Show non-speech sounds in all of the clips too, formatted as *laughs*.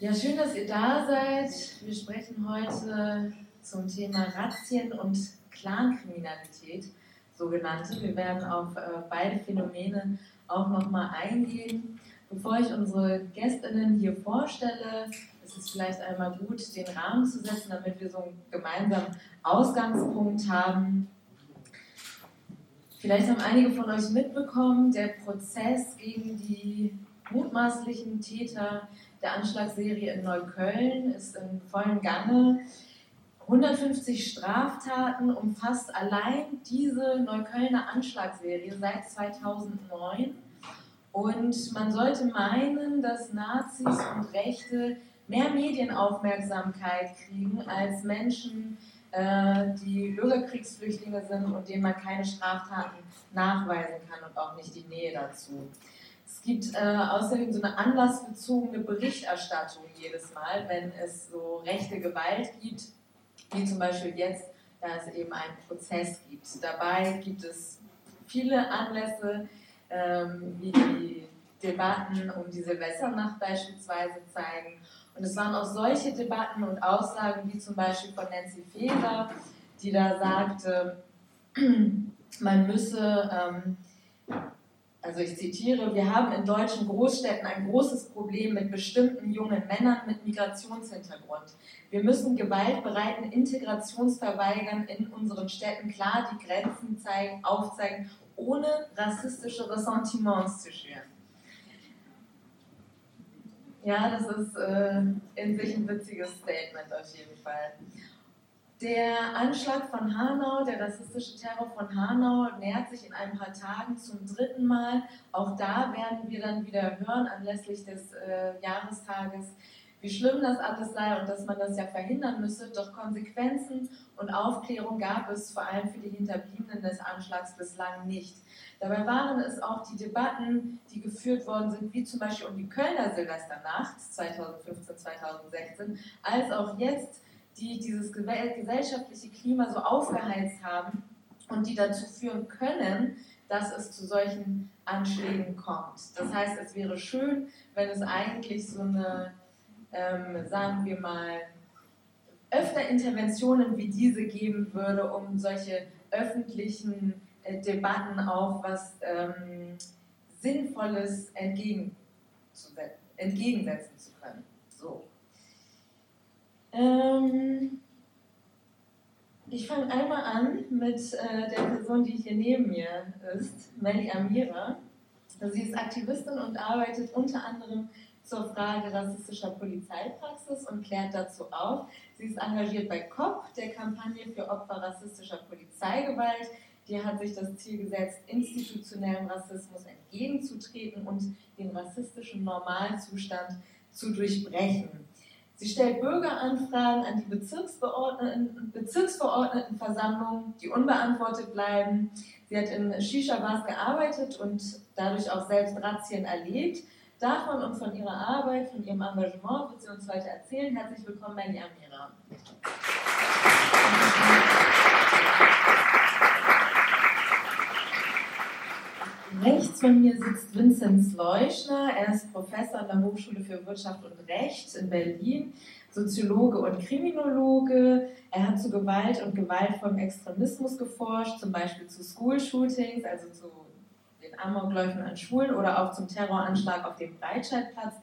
Ja, schön, dass ihr da seid. Wir sprechen heute zum Thema Razzien und Clankriminalität, sogenannte. Wir werden auf äh, beide Phänomene auch nochmal eingehen. Bevor ich unsere Gästinnen hier vorstelle, ist es vielleicht einmal gut, den Rahmen zu setzen, damit wir so einen gemeinsamen Ausgangspunkt haben. Vielleicht haben einige von euch mitbekommen, der Prozess gegen die mutmaßlichen Täter der Anschlagsserie in Neukölln ist in vollem Gange. 150 Straftaten umfasst allein diese Neuköllner Anschlagsserie seit 2009. Und man sollte meinen, dass Nazis und Rechte mehr Medienaufmerksamkeit kriegen als Menschen, äh, die Bürgerkriegsflüchtlinge sind und denen man keine Straftaten nachweisen kann und auch nicht die Nähe dazu. Es gibt äh, außerdem so eine anlassbezogene Berichterstattung jedes Mal, wenn es so rechte Gewalt gibt, wie zum Beispiel jetzt, da es eben einen Prozess gibt. Dabei gibt es viele Anlässe, ähm, wie die Debatten um die Silvesternacht beispielsweise zeigen. Und es waren auch solche Debatten und Aussagen wie zum Beispiel von Nancy Faeser, die da sagte, *clears throat* man müsse ähm, also ich zitiere, wir haben in deutschen Großstädten ein großes Problem mit bestimmten jungen Männern mit Migrationshintergrund. Wir müssen gewaltbereiten Integrationsverweigern in unseren Städten klar die Grenzen zeigen, aufzeigen, ohne rassistische Ressentiments zu schüren. Ja, das ist äh, in sich ein witziges Statement auf jeden Fall. Der Anschlag von Hanau, der rassistische Terror von Hanau, nähert sich in ein paar Tagen zum dritten Mal. Auch da werden wir dann wieder hören, anlässlich des äh, Jahrestages, wie schlimm das alles sei und dass man das ja verhindern müsse. Doch Konsequenzen und Aufklärung gab es vor allem für die Hinterbliebenen des Anschlags bislang nicht. Dabei waren es auch die Debatten, die geführt worden sind, wie zum Beispiel um die Kölner Silvesternacht 2015, 2016, als auch jetzt die dieses gesellschaftliche Klima so aufgeheizt haben und die dazu führen können, dass es zu solchen Anschlägen kommt. Das heißt, es wäre schön, wenn es eigentlich so eine, ähm, sagen wir mal, öfter Interventionen wie diese geben würde, um solche öffentlichen äh, Debatten auch was ähm, Sinnvolles entgegensetzen zu können. Ähm, ich fange einmal an mit äh, der Person, die hier neben mir ist, Melly Amira. Sie ist Aktivistin und arbeitet unter anderem zur Frage rassistischer Polizeipraxis und klärt dazu auf. Sie ist engagiert bei COP, der Kampagne für Opfer rassistischer Polizeigewalt. Die hat sich das Ziel gesetzt, institutionellem Rassismus entgegenzutreten und den rassistischen Normalzustand zu durchbrechen. Sie stellt Bürgeranfragen an die Bezirksverordneten, Bezirksverordnetenversammlung, die unbeantwortet bleiben. Sie hat in Shisha-Bars gearbeitet und dadurch auch selbst Razzien erlebt. Davon und von ihrer Arbeit, von ihrem Engagement wird sie uns heute erzählen. Herzlich willkommen, Melly Amira. Rechts von mir sitzt Vinzenz Leuschner. Er ist Professor an der Hochschule für Wirtschaft und Recht in Berlin, Soziologe und Kriminologe. Er hat zu Gewalt und gewaltvollem Extremismus geforscht, zum Beispiel zu School-Shootings, also zu den Amokläufen an Schulen oder auch zum Terroranschlag auf dem Breitscheidplatz.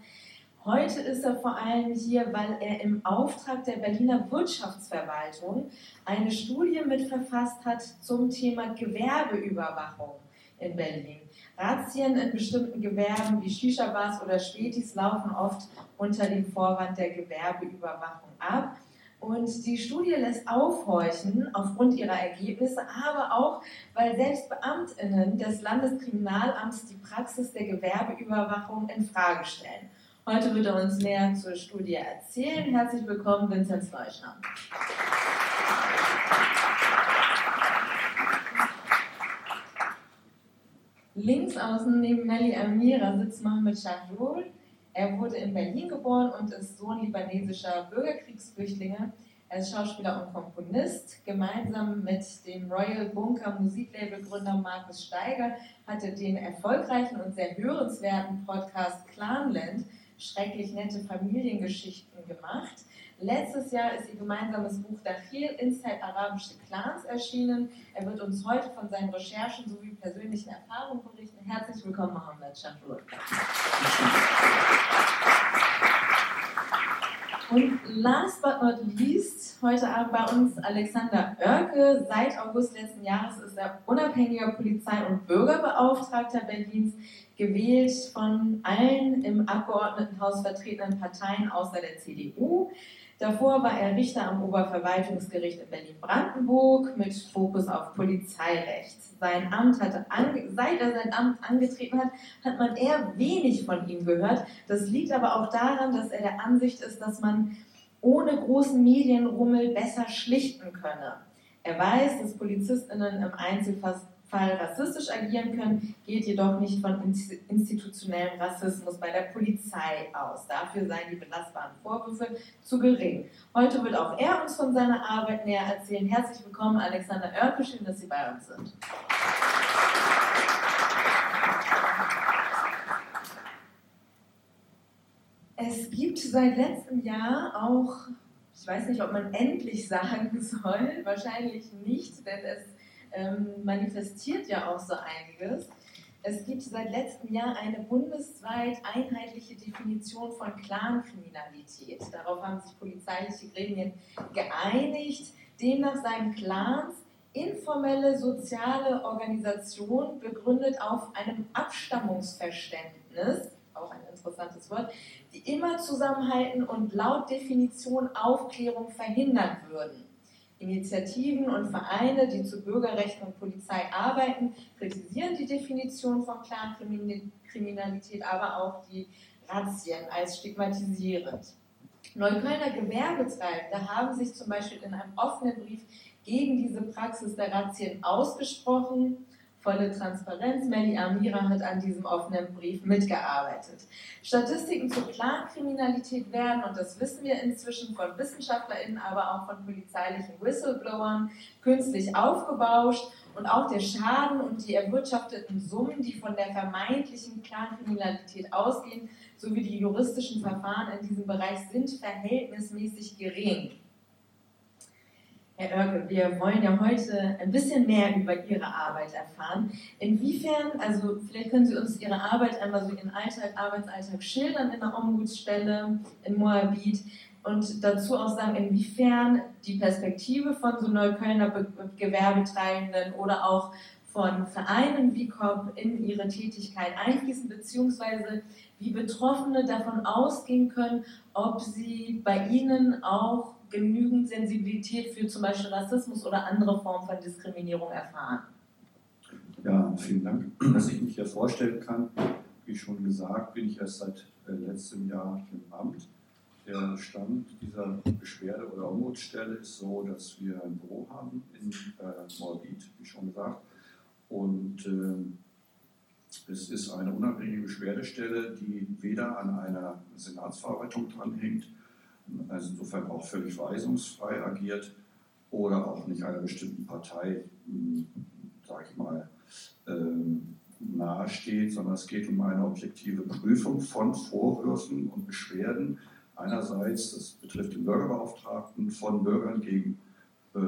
Heute ist er vor allem hier, weil er im Auftrag der Berliner Wirtschaftsverwaltung eine Studie mitverfasst hat zum Thema Gewerbeüberwachung in Berlin. Razzien in bestimmten Gewerben wie Shisha-Bars oder Spätis laufen oft unter dem Vorwand der Gewerbeüberwachung ab. Und die Studie lässt aufhorchen aufgrund ihrer Ergebnisse, aber auch, weil selbst BeamtInnen des Landeskriminalamts die Praxis der Gewerbeüberwachung in Frage stellen. Heute wird er uns mehr zur Studie erzählen. Herzlich willkommen, Vinzenz Leuschner. Links außen neben Melly Amira sitzt Mohamed Shahroul. Er wurde in Berlin geboren und ist Sohn libanesischer Bürgerkriegsflüchtlinge. Er ist Schauspieler und Komponist. Gemeinsam mit dem Royal Bunker Musiklabelgründer Markus Steiger hat er den erfolgreichen und sehr hörenswerten Podcast Clanland schrecklich nette Familiengeschichten gemacht. Letztes Jahr ist ihr gemeinsames Buch Dachil Inside Arabische Clans erschienen. Er wird uns heute von seinen Recherchen sowie persönlichen Erfahrungen berichten. Herzlich willkommen, Mohammed Shafur. Und last but not least, heute Abend bei uns Alexander Oerke. Seit August letzten Jahres ist er unabhängiger Polizei- und Bürgerbeauftragter Berlins, gewählt von allen im Abgeordnetenhaus vertretenen Parteien außer der CDU. Davor war er Richter am Oberverwaltungsgericht in Berlin-Brandenburg mit Fokus auf Polizeirecht. Sein Amt hatte seit er sein Amt angetreten hat, hat man eher wenig von ihm gehört. Das liegt aber auch daran, dass er der Ansicht ist, dass man ohne großen Medienrummel besser schlichten könne. Er weiß, dass PolizistInnen im Einzelfall Fall rassistisch agieren können, geht jedoch nicht von institutionellem Rassismus bei der Polizei aus. Dafür seien die belastbaren Vorwürfe zu gering. Heute wird auch er uns von seiner Arbeit näher erzählen. Herzlich willkommen, Alexander Oerke, schön, dass Sie bei uns sind. Es gibt seit letztem Jahr auch, ich weiß nicht, ob man endlich sagen soll, wahrscheinlich nicht, denn es ähm, manifestiert ja auch so einiges. Es gibt seit letztem Jahr eine bundesweit einheitliche Definition von Clankriminalität. Darauf haben sich polizeiliche Gremien geeinigt. Demnach seien Clans informelle soziale Organisationen begründet auf einem Abstammungsverständnis, auch ein interessantes Wort, die immer zusammenhalten und laut Definition Aufklärung verhindern würden. Initiativen und Vereine, die zu Bürgerrechten und Polizei arbeiten, kritisieren die Definition von Clankriminalität, aber auch die Razzien als stigmatisierend. Neuköllner Gewerbetreibende haben sich zum Beispiel in einem offenen Brief gegen diese Praxis der Razzien ausgesprochen volle Transparenz. Melly Amira hat an diesem offenen Brief mitgearbeitet. Statistiken zur Clankriminalität werden, und das wissen wir inzwischen von WissenschaftlerInnen, aber auch von polizeilichen Whistleblowern, künstlich aufgebauscht und auch der Schaden und die erwirtschafteten Summen, die von der vermeintlichen Clankriminalität ausgehen, sowie die juristischen Verfahren in diesem Bereich sind verhältnismäßig gering. Herr Oerke, wir wollen ja heute ein bisschen mehr über Ihre Arbeit erfahren. Inwiefern, also vielleicht können Sie uns Ihre Arbeit einmal so Ihren Alltag, Arbeitsalltag schildern in der Ombudsstelle in Moabit und dazu auch sagen, inwiefern die Perspektive von so Neuköllner Be Gewerbetreibenden oder auch von Vereinen wie COP in ihre Tätigkeit einfließen, beziehungsweise wie Betroffene davon ausgehen können, ob sie bei ihnen auch genügend Sensibilität für zum Beispiel Rassismus oder andere Formen von Diskriminierung erfahren. Ja, vielen Dank, dass ich mich hier vorstellen kann. Wie schon gesagt, bin ich erst seit äh, letztem Jahr im Amt. Der Stand dieser Beschwerde- oder Ombudsstelle ist so, dass wir ein Büro haben in äh, Moabit, wie schon gesagt. Und äh, es ist eine unabhängige Beschwerdestelle, die weder an einer Senatsverarbeitung dranhängt, also insofern auch völlig weisungsfrei agiert oder auch nicht einer bestimmten Partei, hm, sage ich mal, ähm, nahesteht, sondern es geht um eine objektive Prüfung von Vorwürfen und Beschwerden. Einerseits, das betrifft den Bürgerbeauftragten, von Bürgern gegen äh,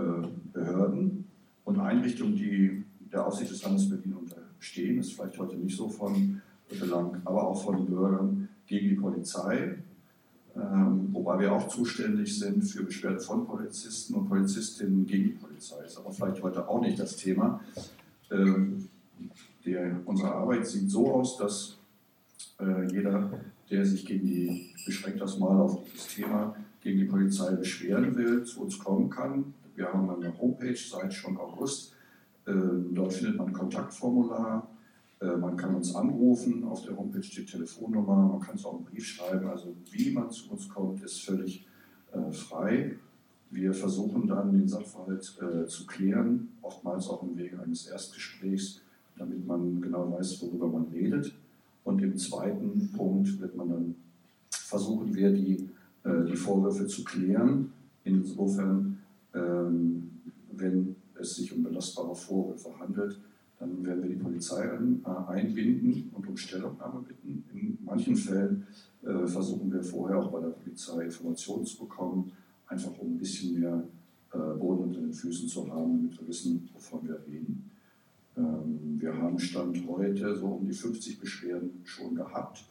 Behörden und Einrichtungen, die der Aufsicht des Landes Berlin unterstehen, ist vielleicht heute nicht so von Belang, aber auch von Bürgern gegen die Polizei, ähm, wobei wir auch zuständig sind für Beschwerden von Polizisten und Polizistinnen gegen die Polizei. Ist aber vielleicht heute auch nicht das Thema. Ähm, der, unsere Arbeit sieht so aus, dass äh, jeder, der sich gegen die, beschränkt das mal auf dieses Thema, gegen die Polizei beschweren will, zu uns kommen kann. Wir haben eine Homepage seit schon August. Ähm, dort findet man ein Kontaktformular man kann uns anrufen, auf der Homepage steht Telefonnummer, man kann es auch einen Brief schreiben. Also wie man zu uns kommt, ist völlig äh, frei. Wir versuchen dann den Sachverhalt äh, zu klären, oftmals auch im Wege eines Erstgesprächs, damit man genau weiß, worüber man redet. Und im zweiten Punkt wird man dann versuchen, wir die, äh, die Vorwürfe zu klären. Insofern, ähm, wenn es sich um belastbare Vorwürfe handelt, dann werden wir die Polizei äh, einbinden und um Stellungnahme bitten. In manchen Fällen äh, versuchen wir vorher auch bei der Polizei Informationen zu bekommen, einfach um ein bisschen mehr äh, Boden unter den Füßen zu haben, damit wir wissen, wovon wir reden. Ähm, wir haben Stand heute so um die 50 Beschwerden schon gehabt.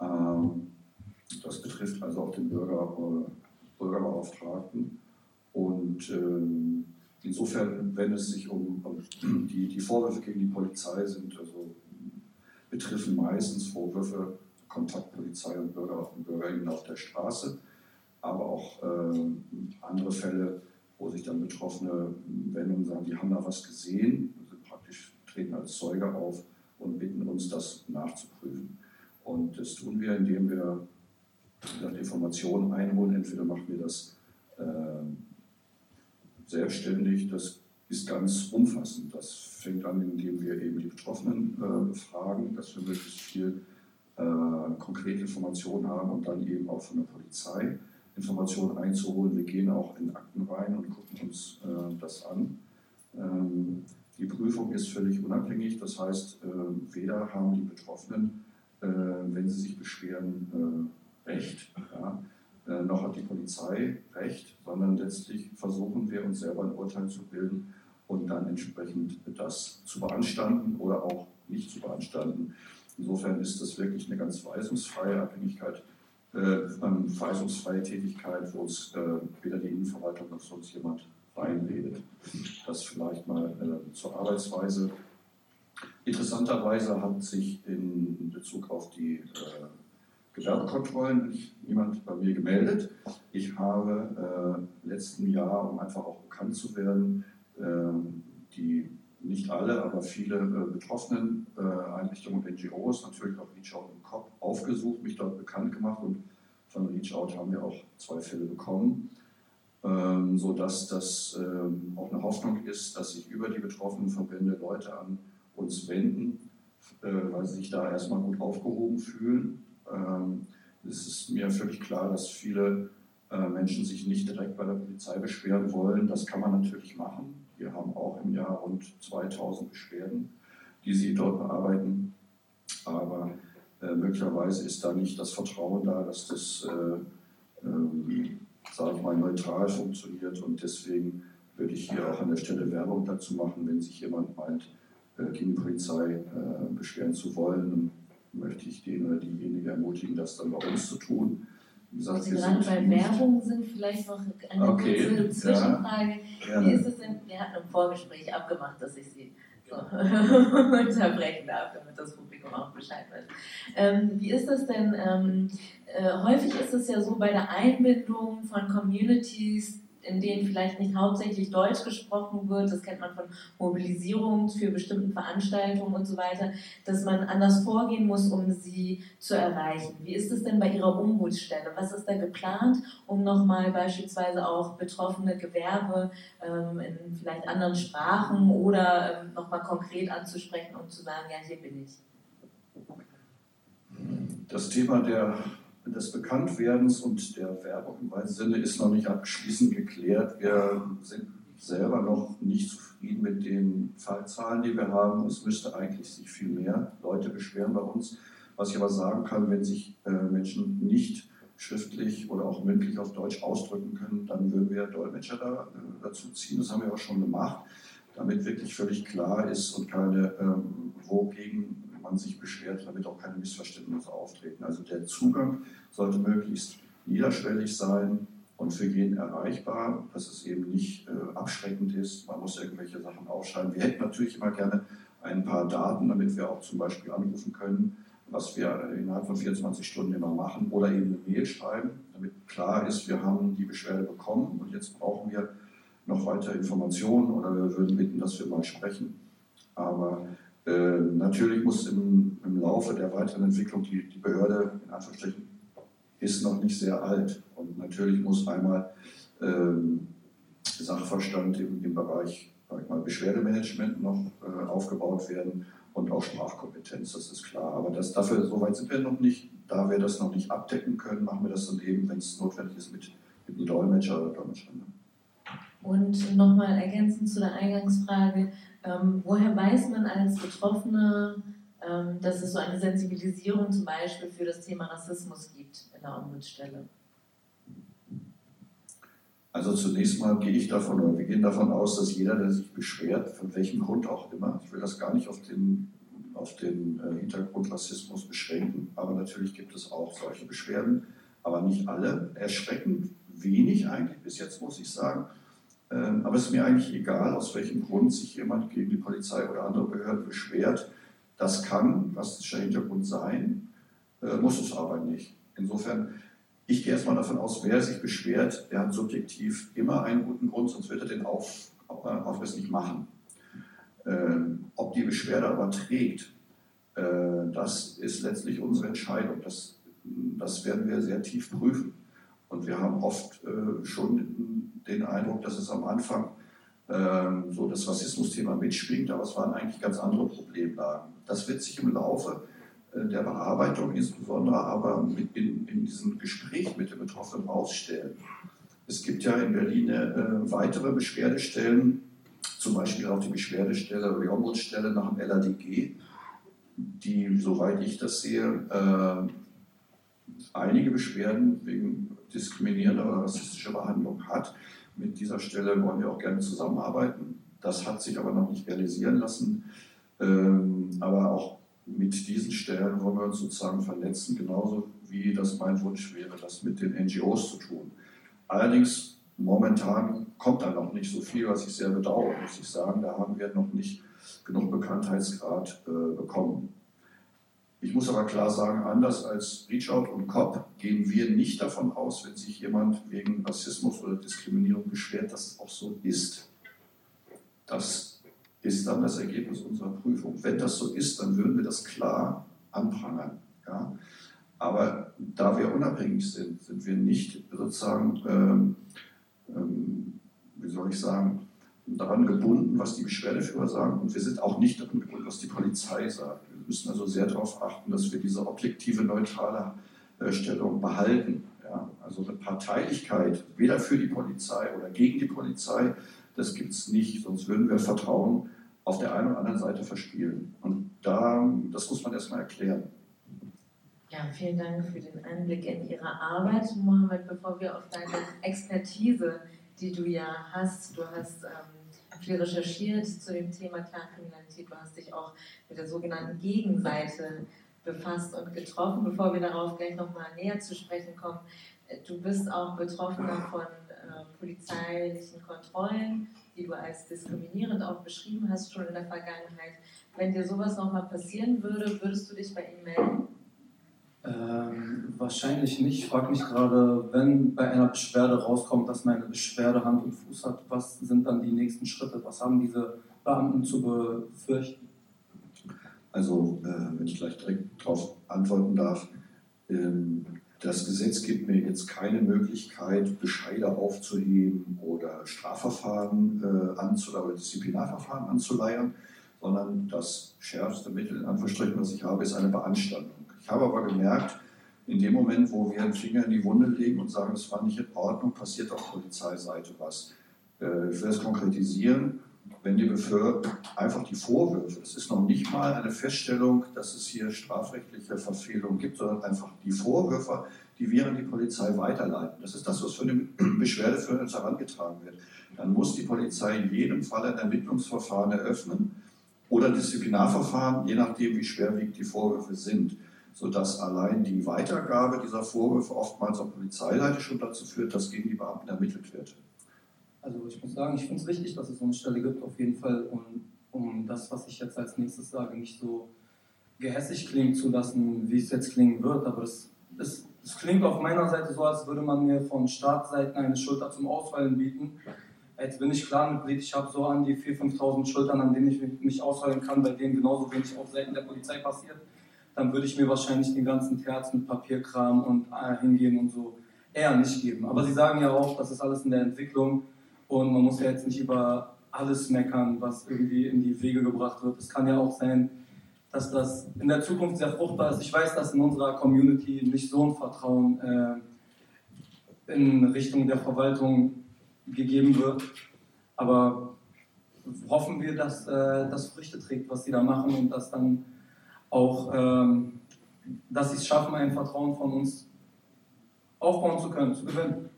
Ähm, das betrifft also auch den Bürger, äh, Bürgerbeauftragten. Und ähm, insofern, wenn es sich um, um *clears throat* die, die Vorwürfe gegen die Polizei sind, also betreffen meistens Vorwürfe Kontakt Polizei und Bürger und Bürgerinnen auf der Straße, aber auch äh, andere Fälle, wo sich dann Betroffene wenden und sagen, die haben da was gesehen, also praktisch treten als Zeuge auf und bitten uns, das nachzuprüfen. Und das tun wir, indem wir Informationen einholen. Entweder machen wir das äh, selbstständig, das ist ganz umfassend. Das fängt an, indem wir eben die Betroffenen äh, befragen, dass wir möglichst viel äh, konkrete Informationen haben und dann eben auch von der Polizei Informationen einzuholen. Wir gehen auch in Akten rein und gucken uns äh, das an. Ähm, die Prüfung ist völlig unabhängig, das heißt, äh, weder haben die Betroffenen, äh, wenn sie sich beschweren, äh, Recht, ja, noch hat die Polizei Recht, sondern letztlich versuchen wir uns selber ein Urteil zu bilden und dann entsprechend das zu beanstanden oder auch nicht zu beanstanden. Insofern ist das wirklich eine ganz weisungsfreie Abhängigkeit, äh, weisungsfreie Tätigkeit, wo uns äh, weder die Innenverwaltung noch sonst jemand reinredet. Das vielleicht mal äh, zur Arbeitsweise. Interessanterweise hat sich in Bezug auf die äh, Gewerbekontrollen niemand bei mir gemeldet. Ich habe äh, letzten Jahr, um einfach auch bekannt zu werden, äh, die nicht alle, aber viele äh, betroffenen äh, Einrichtungen und NGOs, natürlich auch Reach Out und COP, aufgesucht, mich dort bekannt gemacht und von Reach Out haben wir auch zwei Fälle bekommen, ähm, sodass das ähm, auch eine Hoffnung ist, dass sich über die betroffenen Verbände Leute an uns wenden, äh, weil sie sich da erstmal gut aufgehoben fühlen. Ähm, es ist mir völlig klar, dass viele äh, Menschen sich nicht direkt bei der Polizei beschweren wollen. Das kann man natürlich machen wir haben auch im Jahr rund 2000 Beschwerden, die sie dort bearbeiten. Aber äh, möglicherweise ist da nicht das Vertrauen da, dass das, äh, ähm, sage ich mal, neutral funktioniert. Und deswegen würde ich hier auch an der Stelle Werbung dazu machen, wenn sich jemand meint, äh, gegen die Polizei beschweren zu wollen, möchte ich den oder diejenige ermutigen, das dann bei uns zu tun. Gesagt, Sie gerade bei Werbung sind, vielleicht noch eine okay, kurze Zwischenfrage. Ja, Wie ist es denn, wir hatten im Vorgespräch abgemacht, dass ich Sie so *laughs* unterbrechen darf, damit das Publikum auch Bescheid weiß. Ähm, wie ist das denn? Ähm, äh, häufig ist es ja so bei der Einbindung von Communities, in denen vielleicht nicht hauptsächlich Deutsch gesprochen wird, das kennt man von Mobilisierung für bestimmte Veranstaltungen und so weiter, dass man anders vorgehen muss, um sie zu erreichen. Wie ist es denn bei Ihrer Ombudsstelle? Was ist da geplant, um nochmal beispielsweise auch betroffene Gewerbe ähm, in vielleicht anderen Sprachen oder ähm, nochmal konkret anzusprechen und zu sagen, ja, hier bin ich? Das Thema der des Bekanntwerdens und der Werbung im weiten Sinne ist noch nicht abschließend geklärt. Wir sind selber noch nicht zufrieden mit den Fallzahlen, die wir haben. Es müsste eigentlich sich viel mehr Leute beschweren bei uns. Was ich aber sagen kann, wenn sich äh, Menschen nicht schriftlich oder auch mündlich auf Deutsch ausdrücken können, dann würden wir Dolmetscher da, äh, dazu ziehen. Das haben wir auch schon gemacht, damit wirklich völlig klar ist und keine ähm, wogegen man sich beschwert, damit auch keine Missverständnisse auftreten. Also der Zugang sollte möglichst niederschwellig sein und für jeden erreichbar, dass es eben nicht äh, abschreckend ist. Man muss irgendwelche Sachen aufschreiben. Wir hätten natürlich immer gerne ein paar Daten, damit wir auch zum Beispiel anrufen können, was wir innerhalb von 24 Stunden immer machen, oder eben eine Mail schreiben, damit klar ist, wir haben die Beschwerde bekommen und jetzt brauchen wir noch weitere Informationen oder wir würden bitten, dass wir mal sprechen. Aber äh, natürlich muss im, im, Laufe der weiteren Entwicklung die, die Behörde, in Anführungsstrichen, ist noch nicht sehr alt. Und natürlich muss einmal ähm, Sachverstand im, im Bereich mal, Beschwerdemanagement noch äh, aufgebaut werden und auch Sprachkompetenz, das ist klar. Aber das, dafür, so weit sind wir noch nicht. Da wir das noch nicht abdecken können, machen wir das dann eben, wenn es notwendig ist, mit, mit einem Dolmetscher oder Dolmetscherin. Und nochmal ergänzend zu der Eingangsfrage, ähm, woher weiß man als Betroffene, ähm, dass es so eine Sensibilisierung zum Beispiel für das Thema Rassismus gibt in der Ombudsstelle? Also zunächst mal gehe ich davon, oder wir gehen davon aus, dass jeder, der sich beschwert, von welchem Grund auch immer, ich will das gar nicht auf den, auf den äh, Hintergrund Rassismus beschränken, aber natürlich gibt es auch solche Beschwerden, aber nicht alle. Erschreckend wenig eigentlich bis jetzt, muss ich sagen. Ähm, aber es ist mir eigentlich egal, aus welchem Grund sich jemand gegen die Polizei oder andere Behörden beschwert. Das kann rassistischer Hintergrund sein, äh, muss es aber nicht. Insofern ich gehe erstmal davon aus, wer sich beschwert, der hat subjektiv immer einen guten Grund, sonst wird er den auf, Aufriss nicht machen. Ähm, ob die Beschwerde aber trägt, äh, das ist letztlich unsere Entscheidung. Das, das werden wir sehr tief prüfen. Und wir haben oft äh, schon den Eindruck, dass es am Anfang äh, so das Rassismusthema mitschwingt, aber es waren eigentlich ganz andere Problemlagen. Das wird sich im Laufe äh, der Bearbeitung, insbesondere aber in, in diesem Gespräch mit den Betroffenen ausstellen. Es gibt ja in Berlin äh, weitere Beschwerdestellen, zum Beispiel auch die Beschwerdestelle oder die Ombudsstelle nach dem LADG, die, soweit ich das sehe, äh, einige Beschwerden wegen diskriminierender oder rassistischer Behandlung hat. Mit dieser Stelle wollen wir auch gerne zusammenarbeiten. Das hat sich aber noch nicht realisieren lassen. Ähm, aber auch mit diesen Stellen wollen wir uns sozusagen vernetzen, genauso wie das mein Wunsch wäre, das mit den NGOs zu tun. Allerdings momentan kommt da noch nicht so viel, was ich sehr bedauere, muss ich sagen. Da haben wir noch nicht genug Bekanntheitsgrad äh, bekommen. Ich muss aber klar sagen, anders als Reachout und COP gehen wir nicht davon aus, wenn sich jemand wegen Rassismus oder Diskriminierung beschwert, dass es auch so ist. Das ist dann das Ergebnis unserer Prüfung. Wenn das so ist, dann würden wir das klar anprangern. Ja? Aber da wir unabhängig sind, sind wir nicht sozusagen, ähm, ähm, wie soll ich sagen, daran gebunden, was die Beschwerdeführer sagen. Und wir sind auch nicht daran gebunden, was die Polizei sagt. Wir müssen also sehr darauf achten, dass wir diese objektive, neutrale äh, Stellung behalten. Ja? Also eine Parteilichkeit, weder für die Polizei oder gegen die Polizei, das gibt es nicht. Sonst würden wir Vertrauen auf der einen oder anderen Seite verspielen. Und da, das muss man erstmal erklären. Ja, vielen Dank für den Einblick in Ihre Arbeit, Mohammed. Bevor wir auf deine Expertise, die du ja hast, du hast ähm, viel recherchiert zu dem Thema Clankriminalität, du hast dich auch mit der sogenannten Gegenseite befasst und getroffen. Bevor wir darauf gleich nochmal näher zu sprechen kommen, äh, du bist auch Betroffener von äh, polizeilichen Kontrollen die du als diskriminierend auch beschrieben hast, schon in der Vergangenheit. Wenn dir sowas nochmal passieren würde, würdest du dich bei ihm melden? Ähm, wahrscheinlich nicht. Ich frage mich gerade, wenn bei einer Beschwerde rauskommt, dass meine Beschwerde Hand und Fuß hat, was sind dann die nächsten Schritte? Was haben diese Beamten zu befürchten? Also, äh, wenn ich gleich direkt darauf antworten darf, ähm, das Gesetz gibt mir jetzt keine Möglichkeit, Bescheide aufzuheben oder Strafverfahren äh, anzuleiern oder Disziplinarverfahren anzuleiern, sondern das schärfste Mittel, in Anführungsstrichen, was ich habe, ist eine Beanstandung. Ich habe aber gemerkt, in dem Moment, wo wir einen Finger in die Wunde legen und sagen, es war nicht in Ordnung, passiert auf Polizeiseite was. Äh, ich will es konkretisieren wenn die Bevölkerung einfach die Vorwürfe, es ist noch nicht mal eine Feststellung, dass es hier strafrechtliche Verfehlungen gibt, sondern einfach die Vorwürfe, die wir an die Polizei weiterleiten. Das ist das, was für eine *clears throat* Beschwerde für uns herangetragen wird. Dann muss die Polizei in jedem Fall ein Ermittlungsverfahren eröffnen oder Disziplinarverfahren, je nachdem, wie schwerwiegend die Vorwürfe sind, sodass allein die Weitergabe dieser Vorwürfe oftmals auf Polizeiseite schon dazu führt, dass gegen die Beamten ermittelt wird. Also ich muss sagen, ich finde es wichtig, dass es so eine Stelle gibt, auf jeden Fall, um, um das, was ich jetzt als nächstes sage, nicht so gehässig klingen zu lassen, wie es jetzt klingen wird. Aber es, es, es klingt auf meiner Seite so, als würde man mir von Startseiten eine Schulter zum Ausfallen bieten. Jetzt bin ich klar Mitglied, ich habe so an die 4.000, 5.000 Schultern, an denen ich mich ausfallen kann, bei denen genauso wenig auf Seiten der Polizei passiert. Dann würde ich mir wahrscheinlich den ganzen Terz mit Papierkram und äh, hingehen und so eher nicht geben. Aber Sie sagen ja auch, das ist alles in der Entwicklung und man muss ja jetzt nicht über alles meckern, was irgendwie in die Wege gebracht wird. Es kann ja auch sein, dass das in der Zukunft sehr fruchtbar ist. Ich weiß, dass in unserer Community nicht so ein Vertrauen äh, in Richtung der Verwaltung gegeben wird. Aber hoffen wir, dass äh, das Früchte trägt, was sie da machen und dass dann auch, ähm, dass sie es schaffen, ein Vertrauen von uns aufbauen zu können, zu gewinnen.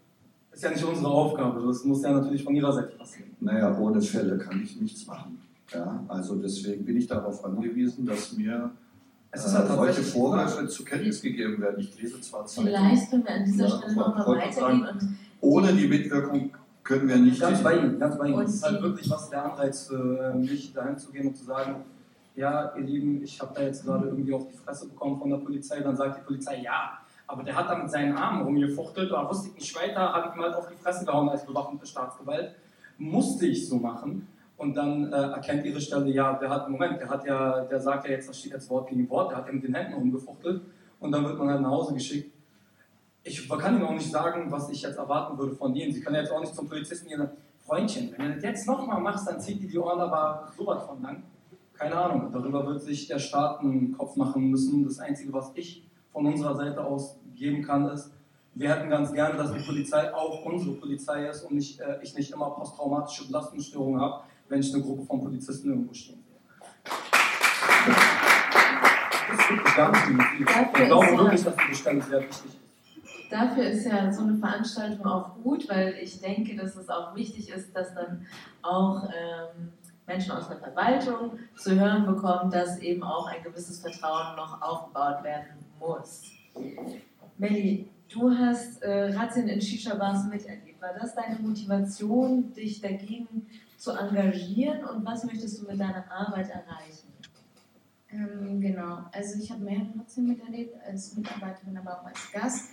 Das ist ja nicht unsere Aufgabe, das muss ja natürlich von ihrer Seite passieren. Naja, ohne Fälle kann ich nichts machen. Ja, also deswegen bin ich darauf angewiesen, dass mir es ist halt solche Vorwürfe zu Kenntnis gegeben werden. Ich lese zwar Zeitungen. Vielleicht können wir an dieser Stelle nochmal weitergehen. Und ohne die Mitwirkung können wir nicht. Ganz bei Ihnen, ganz bei Ihnen. Das ist halt wirklich was der Anreiz für mich, dahin zu gehen und zu sagen, ja, ihr Lieben, ich habe da jetzt gerade irgendwie auf die Fresse bekommen von der Polizei. Dann sagt die Polizei, ja, aber der hat da mit seinen Armen rumgefuchtelt, da wusste ich nicht weiter, habe ich ihm halt auf die Fresse gehauen als bewaffnete Staatsgewalt. Musste ich so machen. Und dann äh, erkennt ihre Stelle, ja, der hat, Moment, der hat ja, der sagt ja jetzt, da steht jetzt Wort gegen Wort, der hat ja mit den Händen rumgefuchtelt und dann wird man halt nach Hause geschickt. Ich kann Ihnen auch nicht sagen, was ich jetzt erwarten würde von denen. Sie können jetzt auch nicht zum Polizisten gehen, Freundchen, wenn du das jetzt nochmal machst, dann zieht dir die Ohren aber sowas von lang. Keine Ahnung, darüber wird sich der Staat einen Kopf machen müssen. Das Einzige, was ich von unserer Seite aus geben kann, ist, wir hätten ganz gerne, dass die Polizei auch unsere Polizei ist und nicht, äh, ich nicht immer posttraumatische Belastungsstörungen habe, wenn ich eine Gruppe von Polizisten irgendwo stehen sehe. Das ist wirklich gar nicht Ich glaube wirklich, dass die Stelle sehr wichtig ist. Dafür ist ja so eine Veranstaltung auch gut, weil ich denke, dass es auch wichtig ist, dass dann auch ähm, Menschen aus der Verwaltung zu hören bekommen, dass eben auch ein gewisses Vertrauen noch aufgebaut werden muss. Melli, du hast äh, Razzien in Shisha-Bars miterlebt. War das deine Motivation, dich dagegen zu engagieren und was möchtest du mit deiner Arbeit erreichen? Ähm, genau, also ich habe mehrere Razzien miterlebt, als Mitarbeiterin, aber auch als Gast.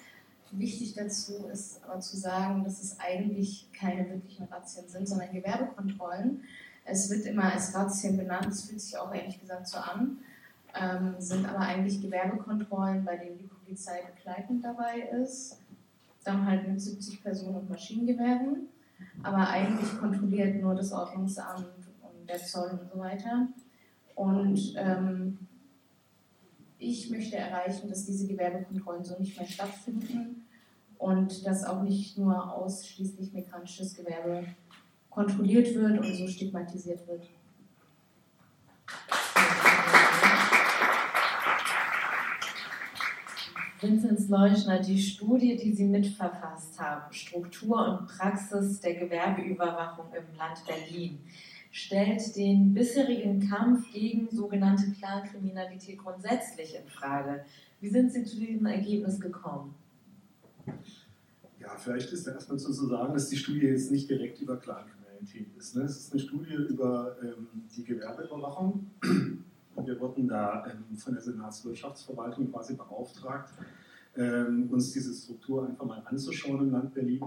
Wichtig dazu ist aber zu sagen, dass es eigentlich keine wirklichen Razzien sind, sondern Gewerbekontrollen. Es wird immer als Razzien benannt, es fühlt sich auch ehrlich gesagt so an, ähm, sind aber eigentlich Gewerbekontrollen, bei denen die Polizei begleitend dabei ist, dann halt mit 70 Personen und Maschinengewehren. Aber eigentlich kontrolliert nur das Ordnungsamt und der Zoll und so weiter. Und ähm, ich möchte erreichen, dass diese Gewerbekontrollen so nicht mehr stattfinden und dass auch nicht nur ausschließlich migrantisches Gewerbe kontrolliert wird und so stigmatisiert wird. Vinzenz Leuschner, die Studie, die Sie mitverfasst haben, Struktur und Praxis der Gewerbeüberwachung im Land Berlin, stellt den bisherigen Kampf gegen sogenannte Clankriminalität grundsätzlich in Frage. Wie sind Sie zu diesem Ergebnis gekommen? Ja, vielleicht ist erstmal zu sagen, dass die Studie jetzt nicht direkt über Clankriminalität ist. Ne? Es ist eine Studie über ähm, die Gewerbeüberwachung wir wurden da ähm, von der Senatswirtschaftsverwaltung quasi beauftragt, ähm, uns diese Struktur einfach mal anzuschauen im Land Berlin,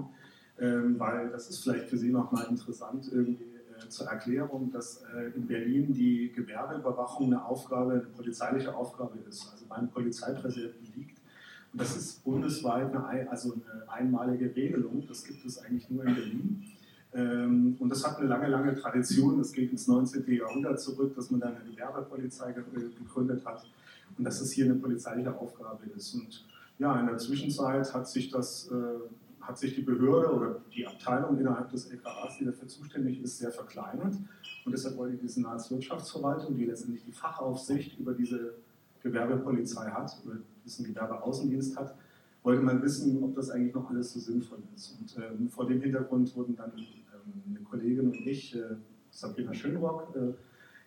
ähm, weil das ist vielleicht für Sie nochmal interessant irgendwie äh, zur Erklärung, dass äh, in Berlin die Gewerbeüberwachung eine Aufgabe, eine polizeiliche Aufgabe ist, also beim Polizeipräsidenten liegt. Und das ist bundesweit eine, also eine einmalige Regelung, das gibt es eigentlich nur in Berlin. Ähm, und das hat eine lange, lange Tradition. Das geht ins 19. Jahrhundert zurück, dass man dann eine Gewerbepolizei gegründet hat und dass es hier eine polizeiliche Aufgabe ist. Und ja, in der Zwischenzeit hat sich das, äh, hat sich die Behörde oder die Abteilung innerhalb des LKAs, die dafür zuständig ist, sehr verkleinert. Und deshalb wollte die Senatswirtschaftsverwaltung, die letztendlich die Fachaufsicht über diese Gewerbepolizei hat, über diesen Gewerbeaußendienst hat, wollte man wissen, ob das eigentlich noch alles so sinnvoll ist. Und ähm, vor dem Hintergrund wurden dann ähm, eine Kollegin und ich, äh, Sabrina Schönrock, äh,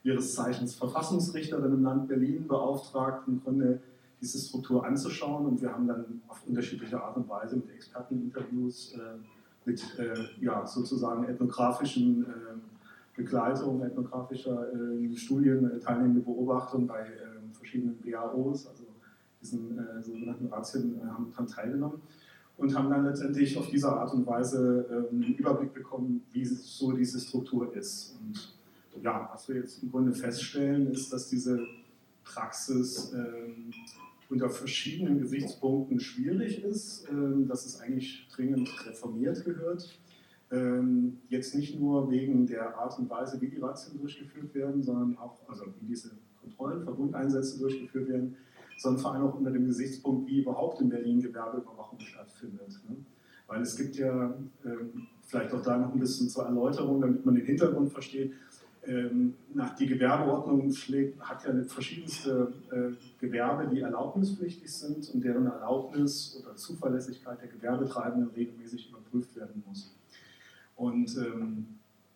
ihres Zeichens Verfassungsrichterin im Land Berlin, beauftragt, im Grunde diese Struktur anzuschauen. Und wir haben dann auf unterschiedliche Art und Weise mit Experteninterviews, äh, mit äh, ja, sozusagen ethnografischen ähm, Begleitungen, ethnografischer äh, Studien, äh, teilnehmende Beobachtung bei ähm, verschiedenen BAOs, also diesen äh, sogenannten Ratien äh, haben daran teilgenommen und haben dann letztendlich auf diese Art und Weise ähm, einen Überblick bekommen, wie so diese Struktur ist. Und ja, was wir jetzt im Grunde feststellen, ist, dass diese Praxis ähm, unter verschiedenen Gesichtspunkten schwierig ist, ähm, dass es eigentlich dringend reformiert gehört. Ähm, jetzt nicht nur wegen der Art und Weise, wie die Razzien durchgeführt werden, sondern auch, also wie diese Kontrollen, Verbundeinsätze durchgeführt werden, sondern vor allem auch unter dem Gesichtspunkt, wie überhaupt in Berlin Gewerbeüberwachung stattfindet. Ne? Weil es gibt ja, ähm, vielleicht auch da noch ein bisschen zur Erläuterung, damit man den Hintergrund versteht, Ähm, nach die Gewerbeordnung hat ja verschiedenste äh, Gewerbe, die erlaubnispflichtig sind und deren Erlaubnis oder Zuverlässigkeit der Gewerbetreibenden regelmäßig überprüft werden muss. Und ähm,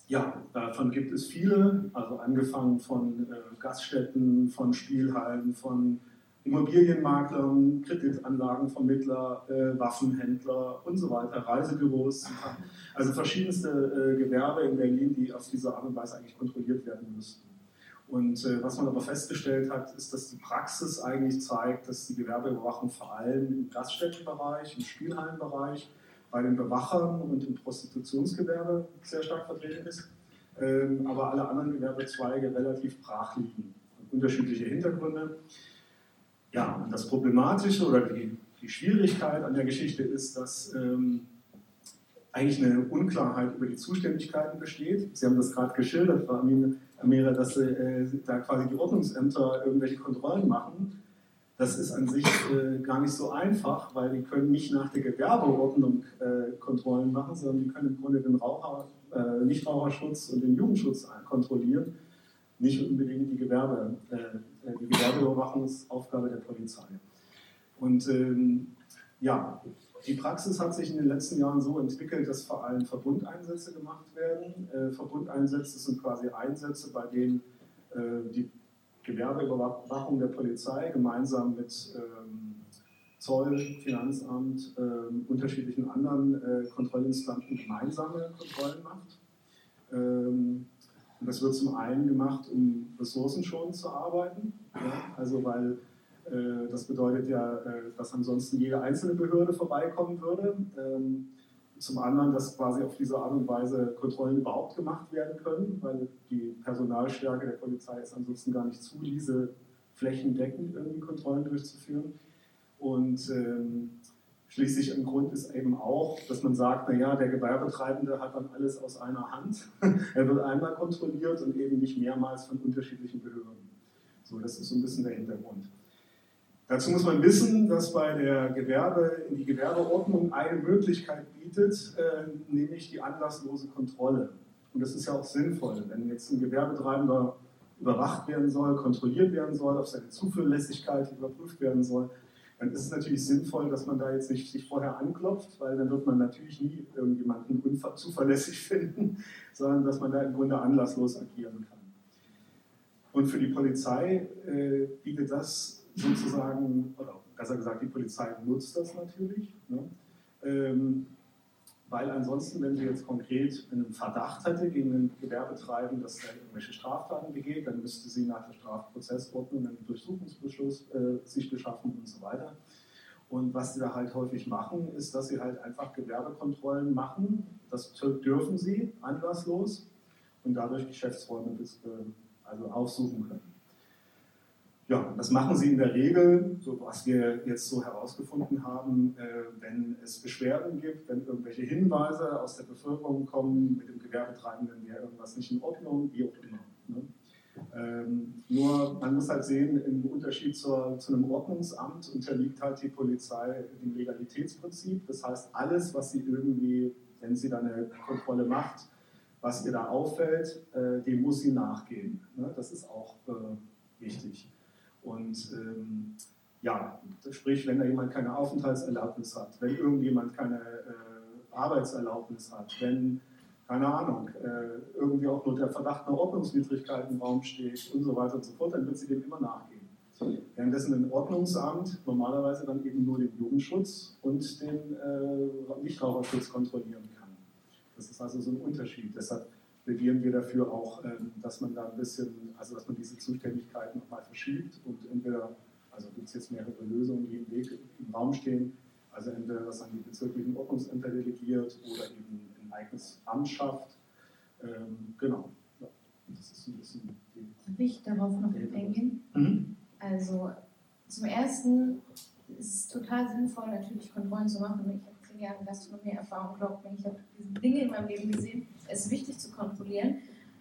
ja, davon gibt es viele, also angefangen von äh, Gaststätten, von Spielhallen, von Immobilienmaklern, Kreditanlagenvermittler, äh, Waffenhändler und so weiter, Reisebüros, also verschiedenste äh, Gewerbe in Berlin, die auf diese Art und Weise eigentlich kontrolliert werden müssten. Und äh, was man aber festgestellt hat, ist, dass die Praxis eigentlich zeigt, dass die Gewerbeüberwachung vor allem im Gaststättenbereich, im Spielhallenbereich, bei den Bewachern und im Prostitutionsgewerbe sehr stark vertreten ist, ähm, aber alle anderen Gewerbezweige relativ brach liegen. Unterschiedliche Hintergründe. Ja, das Problematische oder die, die Schwierigkeit an der Geschichte ist, dass ähm, eigentlich eine Unklarheit über die Zuständigkeiten besteht. Sie haben das gerade geschildert, Frau Amira, dass äh, da quasi die Ordnungsämter irgendwelche Kontrollen machen. Das ist an sich äh, gar nicht so einfach, weil die können nicht nach der Gewerbeordnung äh, Kontrollen machen, sondern die können im Grunde den Raucher, äh, Nichtraucherschutz und den Jugendschutz kontrollieren nicht unbedingt die, Gewerbe, äh, äh, die Gewerbeüberwachungsaufgabe der Polizei. Und ähm, ja, die Praxis hat sich in den letzten Jahren so entwickelt, dass vor allem Verbundeinsätze gemacht werden. Äh, Verbundeinsätze sind quasi Einsätze, bei denen äh, die Gewerbeüberwachung der Polizei gemeinsam mit ähm, Zoll, Finanzamt, äh, unterschiedlichen anderen äh, Kontrollinstanten gemeinsame Kontrollen macht. Ähm, und das wird zum einen gemacht, um ressourcenschonend zu arbeiten. Ja? Also weil äh, das bedeutet ja, äh, dass ansonsten jede einzelne Behörde vorbeikommen würde. Ähm, zum anderen, dass quasi auf diese Art und Weise Kontrollen überhaupt gemacht werden können, weil die Personalstärke der Polizei ist ansonsten gar nicht zu, diese flächendeckend irgendwie Kontrollen durchzuführen. Und ähm, Schließlich ein Grund ist eben auch, dass man sagt, naja, der Gewerbetreibende hat dann alles aus einer Hand. *laughs* er wird einmal kontrolliert und eben nicht mehrmals von unterschiedlichen Behörden. So, das ist so ein bisschen der Hintergrund. Dazu muss man wissen, dass bei der Gewerbe, die Gewerbeordnung eine Möglichkeit bietet, äh, nämlich die anlasslose Kontrolle. Und das ist ja auch sinnvoll, wenn jetzt ein Gewerbetreibender überwacht werden soll, kontrolliert werden soll, auf seine Zuverlässigkeit überprüft werden soll, dann ist es natürlich sinnvoll, dass man da jetzt nicht sich vorher anklopft, weil dann wird man natürlich nie irgendjemanden zuverlässig *laughs* finden, sondern dass man da im Grunde anlasslos agieren kann. Und für die Polizei äh, bietet das sozusagen, oder besser gesagt, die Polizei nutzt das natürlich. Ne? Ähm, weil ansonsten, wenn sie jetzt konkret einen Verdacht hätte gegen einen Gewerbetreibenden, dass er irgendwelche Straftaten begeht, dann müsste sie nach der Strafprozessordnung einen Durchsuchungsbeschluss äh, sich beschaffen und so weiter. Und was sie da halt häufig machen, ist, dass sie halt einfach Gewerbekontrollen machen. Das dürfen sie anlasslos und dadurch Geschäftsräume äh, also aufsuchen können. Ja, das machen sie in der Regel, so was wir jetzt so herausgefunden haben, äh, wenn es Beschwerden gibt, wenn irgendwelche Hinweise aus der Bevölkerung kommen, mit dem Gewerbetreibenden wäre irgendwas nicht in Ordnung, wie auch immer. Ne? Ähm, nur man muss halt sehen, im Unterschied zur, zu einem Ordnungsamt unterliegt halt die Polizei dem Legalitätsprinzip. Das heißt, alles, was sie irgendwie, wenn sie dann eine Kontrolle macht, was ihr da auffällt, äh, dem muss sie nachgehen. Ne? Das ist auch äh, wichtig. Und ähm, ja, sprich, wenn da jemand keine Aufenthaltserlaubnis hat, wenn irgendjemand keine äh, Arbeitserlaubnis hat, wenn, keine Ahnung, äh, irgendwie auch nur der Verdacht einer Ordnungswidrigkeit im Raum steht und so weiter und so fort, dann wird sie dem immer nachgehen. Währenddessen ein Ordnungsamt normalerweise dann eben nur den Jugendschutz und den äh, Nichtraucherschutz kontrollieren kann. Das ist also so ein Unterschied. Deshalb plädieren wir dafür auch, ähm, dass man da ein bisschen, also dass man diese Zuständigkeiten nochmal verschiebt und entweder, also gibt es jetzt mehrere Lösungen, die im Weg im Raum stehen, also entweder das an die bezirklichen Ordnungsämter delegiert oder eben ein eigenes Amt schafft. Ähm, genau. Ja, das ist ein bisschen Darf ich darauf noch eingehen? Mhm. Also zum Ersten ist es total sinnvoll, natürlich Kontrollen zu machen. Ich habe zehn Jahre Gastronomie-Erfahrung, glaubt mir, ich habe diese Dinge in meinem Leben gesehen es ist wichtig zu kontrollieren.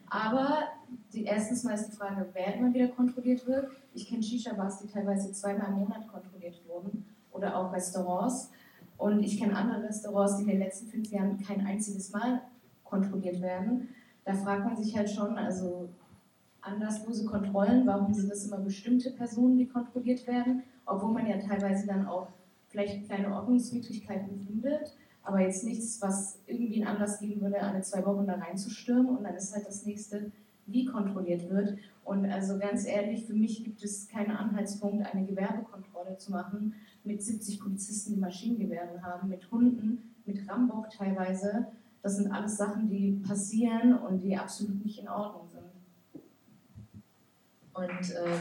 Aber die, erstens mal ist die Frage, wer immer wieder kontrolliert wird. Ich kenne Shisha-Bars, die teilweise zweimal im Monat kontrolliert wurden oder auch Restaurants. Und ich kenne andere Restaurants, die in den letzten fünf Jahren kein einziges Mal kontrolliert werden. da fragt man sich halt schon, also anlasslose Kontrollen, warum sind das immer bestimmte Personen, die kontrolliert werden, obwohl man ja teilweise dann auch vielleicht kleine Ordnungswidrigkeiten findet, aber jetzt nichts, was irgendwie einen Anlass geben würde, alle zwei Wochen da reinzustürmen und dann ist halt das nächste, wie kontrolliert wird. Und also ganz ehrlich, für mich gibt es keinen Anhaltspunkt, eine Gewerbekontrolle zu machen mit 70 Polizisten, die Maschinengewehre haben, mit Hunden, mit Rambock teilweise. Das sind alles Sachen, die passieren und die absolut nicht in Ordnung sind. Und äh,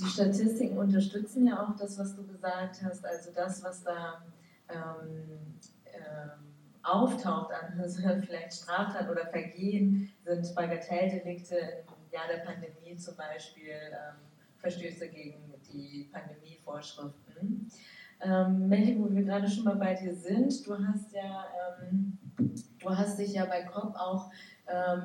die Statistiken unterstützen ja auch das, was du gesagt hast, also das, was da ähm, ähm, auftaucht an *laughs* also vielleicht Straftat oder Vergehen, sind Bagatelldelikte im Jahr der Pandemie zum Beispiel, ähm, Verstöße gegen die Pandemievorschriften. Ähm, Melly, wo wir gerade schon mal bei dir sind, du hast ja, ähm, du hast dich ja bei COP auch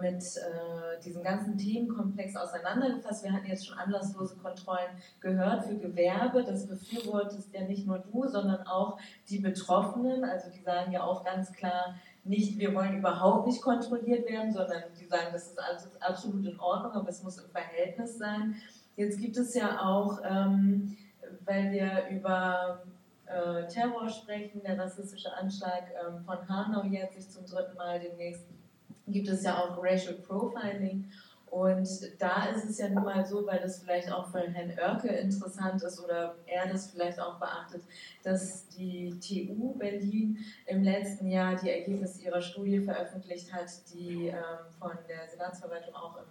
mit äh, diesem ganzen Themenkomplex auseinandergefasst. Wir hatten jetzt schon anlasslose Kontrollen gehört für Gewerbe. Das befürwortest ja nicht nur du, sondern auch die Betroffenen. Also die sagen ja auch ganz klar, nicht, wir wollen überhaupt nicht kontrolliert werden, sondern die sagen, das ist absolut in Ordnung, aber es muss im Verhältnis sein. Jetzt gibt es ja auch, ähm, weil wir über äh, Terror sprechen, der rassistische Anschlag ähm, von Hanau jetzt sich zum dritten Mal demnächst gibt es ja auch Racial Profiling. Und da ist es ja nun mal so, weil das vielleicht auch für Herrn Oerke interessant ist oder er das vielleicht auch beachtet, dass die TU Berlin im letzten Jahr die Ergebnisse ihrer Studie veröffentlicht hat, die ähm, von der Senatsverwaltung auch im